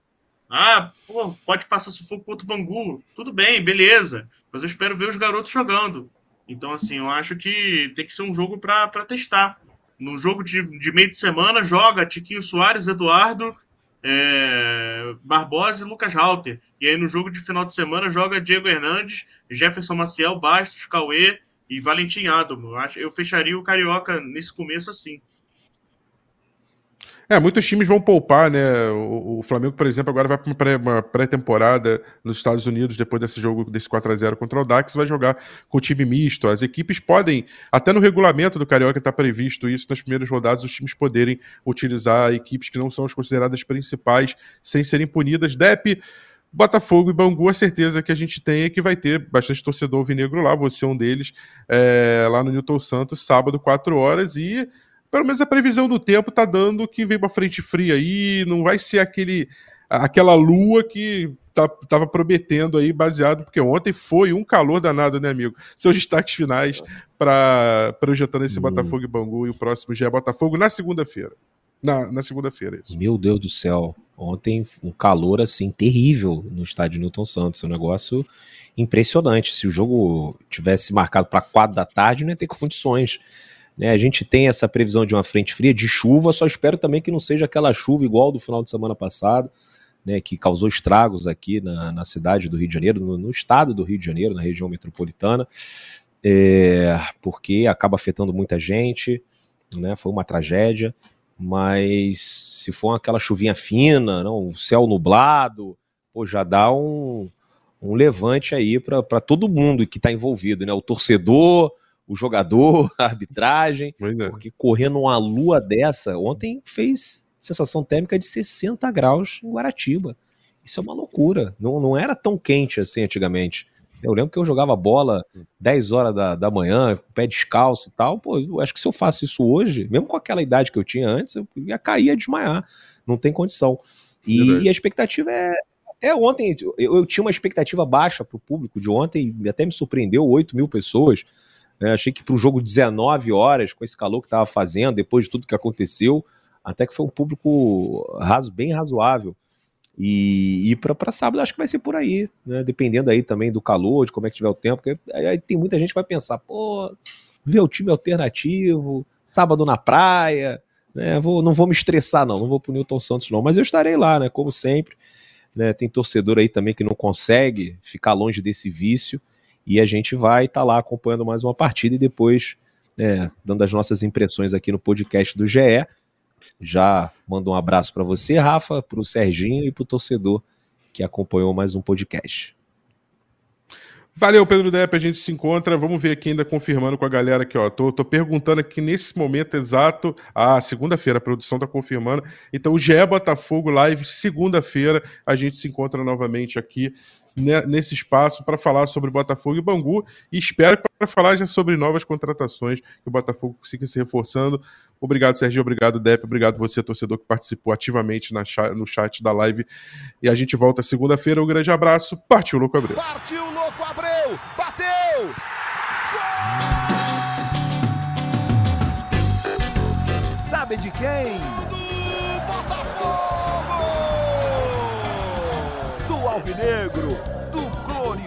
Ah, pô, pode passar sufoco contra o Bangu. Tudo bem, beleza. Mas eu espero ver os garotos jogando. Então, assim, eu acho que tem que ser um jogo para testar. No jogo de, de meio de semana, joga Tiquinho Soares, Eduardo, é, Barbosa e Lucas Halter. E aí no jogo de final de semana joga Diego Hernandes, Jefferson Maciel, Bastos, Cauê e Valentim Adamo. Eu, fecharia o Carioca nesse começo assim. É, muitos times vão poupar, né? O, o Flamengo, por exemplo, agora vai para uma pré-temporada nos Estados Unidos, depois desse jogo, desse 4 a 0 contra o Dax, vai jogar com o time misto. As equipes podem, até no regulamento do Carioca está previsto isso, nas primeiras rodadas, os times poderem utilizar equipes que não são as consideradas principais sem serem punidas. Dep. Botafogo e Bangu, a certeza que a gente tem é que vai ter bastante torcedor alvinegro lá, você é um deles, é, lá no Newton Santos, sábado, 4 horas, e pelo menos a previsão do tempo tá dando que vem uma frente fria aí, não vai ser aquele aquela lua que tá, tava prometendo aí, baseado, porque ontem foi um calor danado, né, amigo? Seus destaques finais para projetando esse hum. Botafogo e Bangu e o próximo já é Botafogo na segunda-feira. Na, na segunda-feira, isso. Meu Deus do céu. Ontem um calor assim terrível no estádio Newton Santos, um negócio impressionante. Se o jogo tivesse marcado para quatro da tarde, não ia ter condições né? A gente tem essa previsão de uma frente fria de chuva, só espero também que não seja aquela chuva igual do final de semana passado, né, que causou estragos aqui na, na cidade do Rio de Janeiro, no, no, estado do Rio de Janeiro, na região metropolitana, é, porque acaba afetando muita gente, né, foi uma tragédia, mas se for aquela chuvinha fina, não, o céu nublado, pô, já dá um, um levante aí para todo mundo que está envolvido, né, o torcedor, o jogador, a arbitragem, é. porque correndo uma lua dessa, ontem fez sensação térmica de 60 graus em Guaratiba. Isso é uma loucura. Não, não era tão quente assim antigamente. Eu lembro que eu jogava bola 10 horas da, da manhã, pé descalço e tal. Pô, eu acho que se eu faço isso hoje, mesmo com aquela idade que eu tinha antes, eu ia cair, ia desmaiar. Não tem condição. E, e a expectativa é. É, ontem eu, eu tinha uma expectativa baixa para o público de ontem, até me surpreendeu 8 mil pessoas. Né? Achei que para o jogo 19 horas, com esse calor que estava fazendo, depois de tudo que aconteceu, até que foi um público raso, bem razoável. E, e para sábado acho que vai ser por aí, né? Dependendo aí também do calor, de como é que tiver o tempo. Porque aí tem muita gente que vai pensar, pô, ver o time alternativo, sábado na praia, né? Vou, não vou me estressar, não, não vou pro Newton Santos, não. Mas eu estarei lá, né? Como sempre. Né? Tem torcedor aí também que não consegue ficar longe desse vício. E a gente vai estar tá lá acompanhando mais uma partida e depois né, dando as nossas impressões aqui no podcast do GE. Já mando um abraço para você, Rafa, para o Serginho e para o torcedor que acompanhou mais um podcast. Valeu, Pedro Depp, a gente se encontra. Vamos ver aqui ainda confirmando com a galera aqui, ó. Tô, tô perguntando aqui nesse momento exato. Ah, segunda-feira, a produção tá confirmando. Então, o GE Botafogo Live, segunda-feira, a gente se encontra novamente aqui né, nesse espaço para falar sobre Botafogo e Bangu. E espero para falar já sobre novas contratações que o Botafogo consiga se reforçando. Obrigado, Serginho. Obrigado, Depp. Obrigado você, torcedor, que participou ativamente na no chat da live. E a gente volta segunda-feira. Um grande abraço. Partiu, Louco Abreu. Partiu, Louco Abreu. Bateu. Gol! Sabe de quem?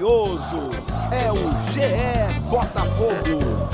Glorioso. É o GE Botafogo.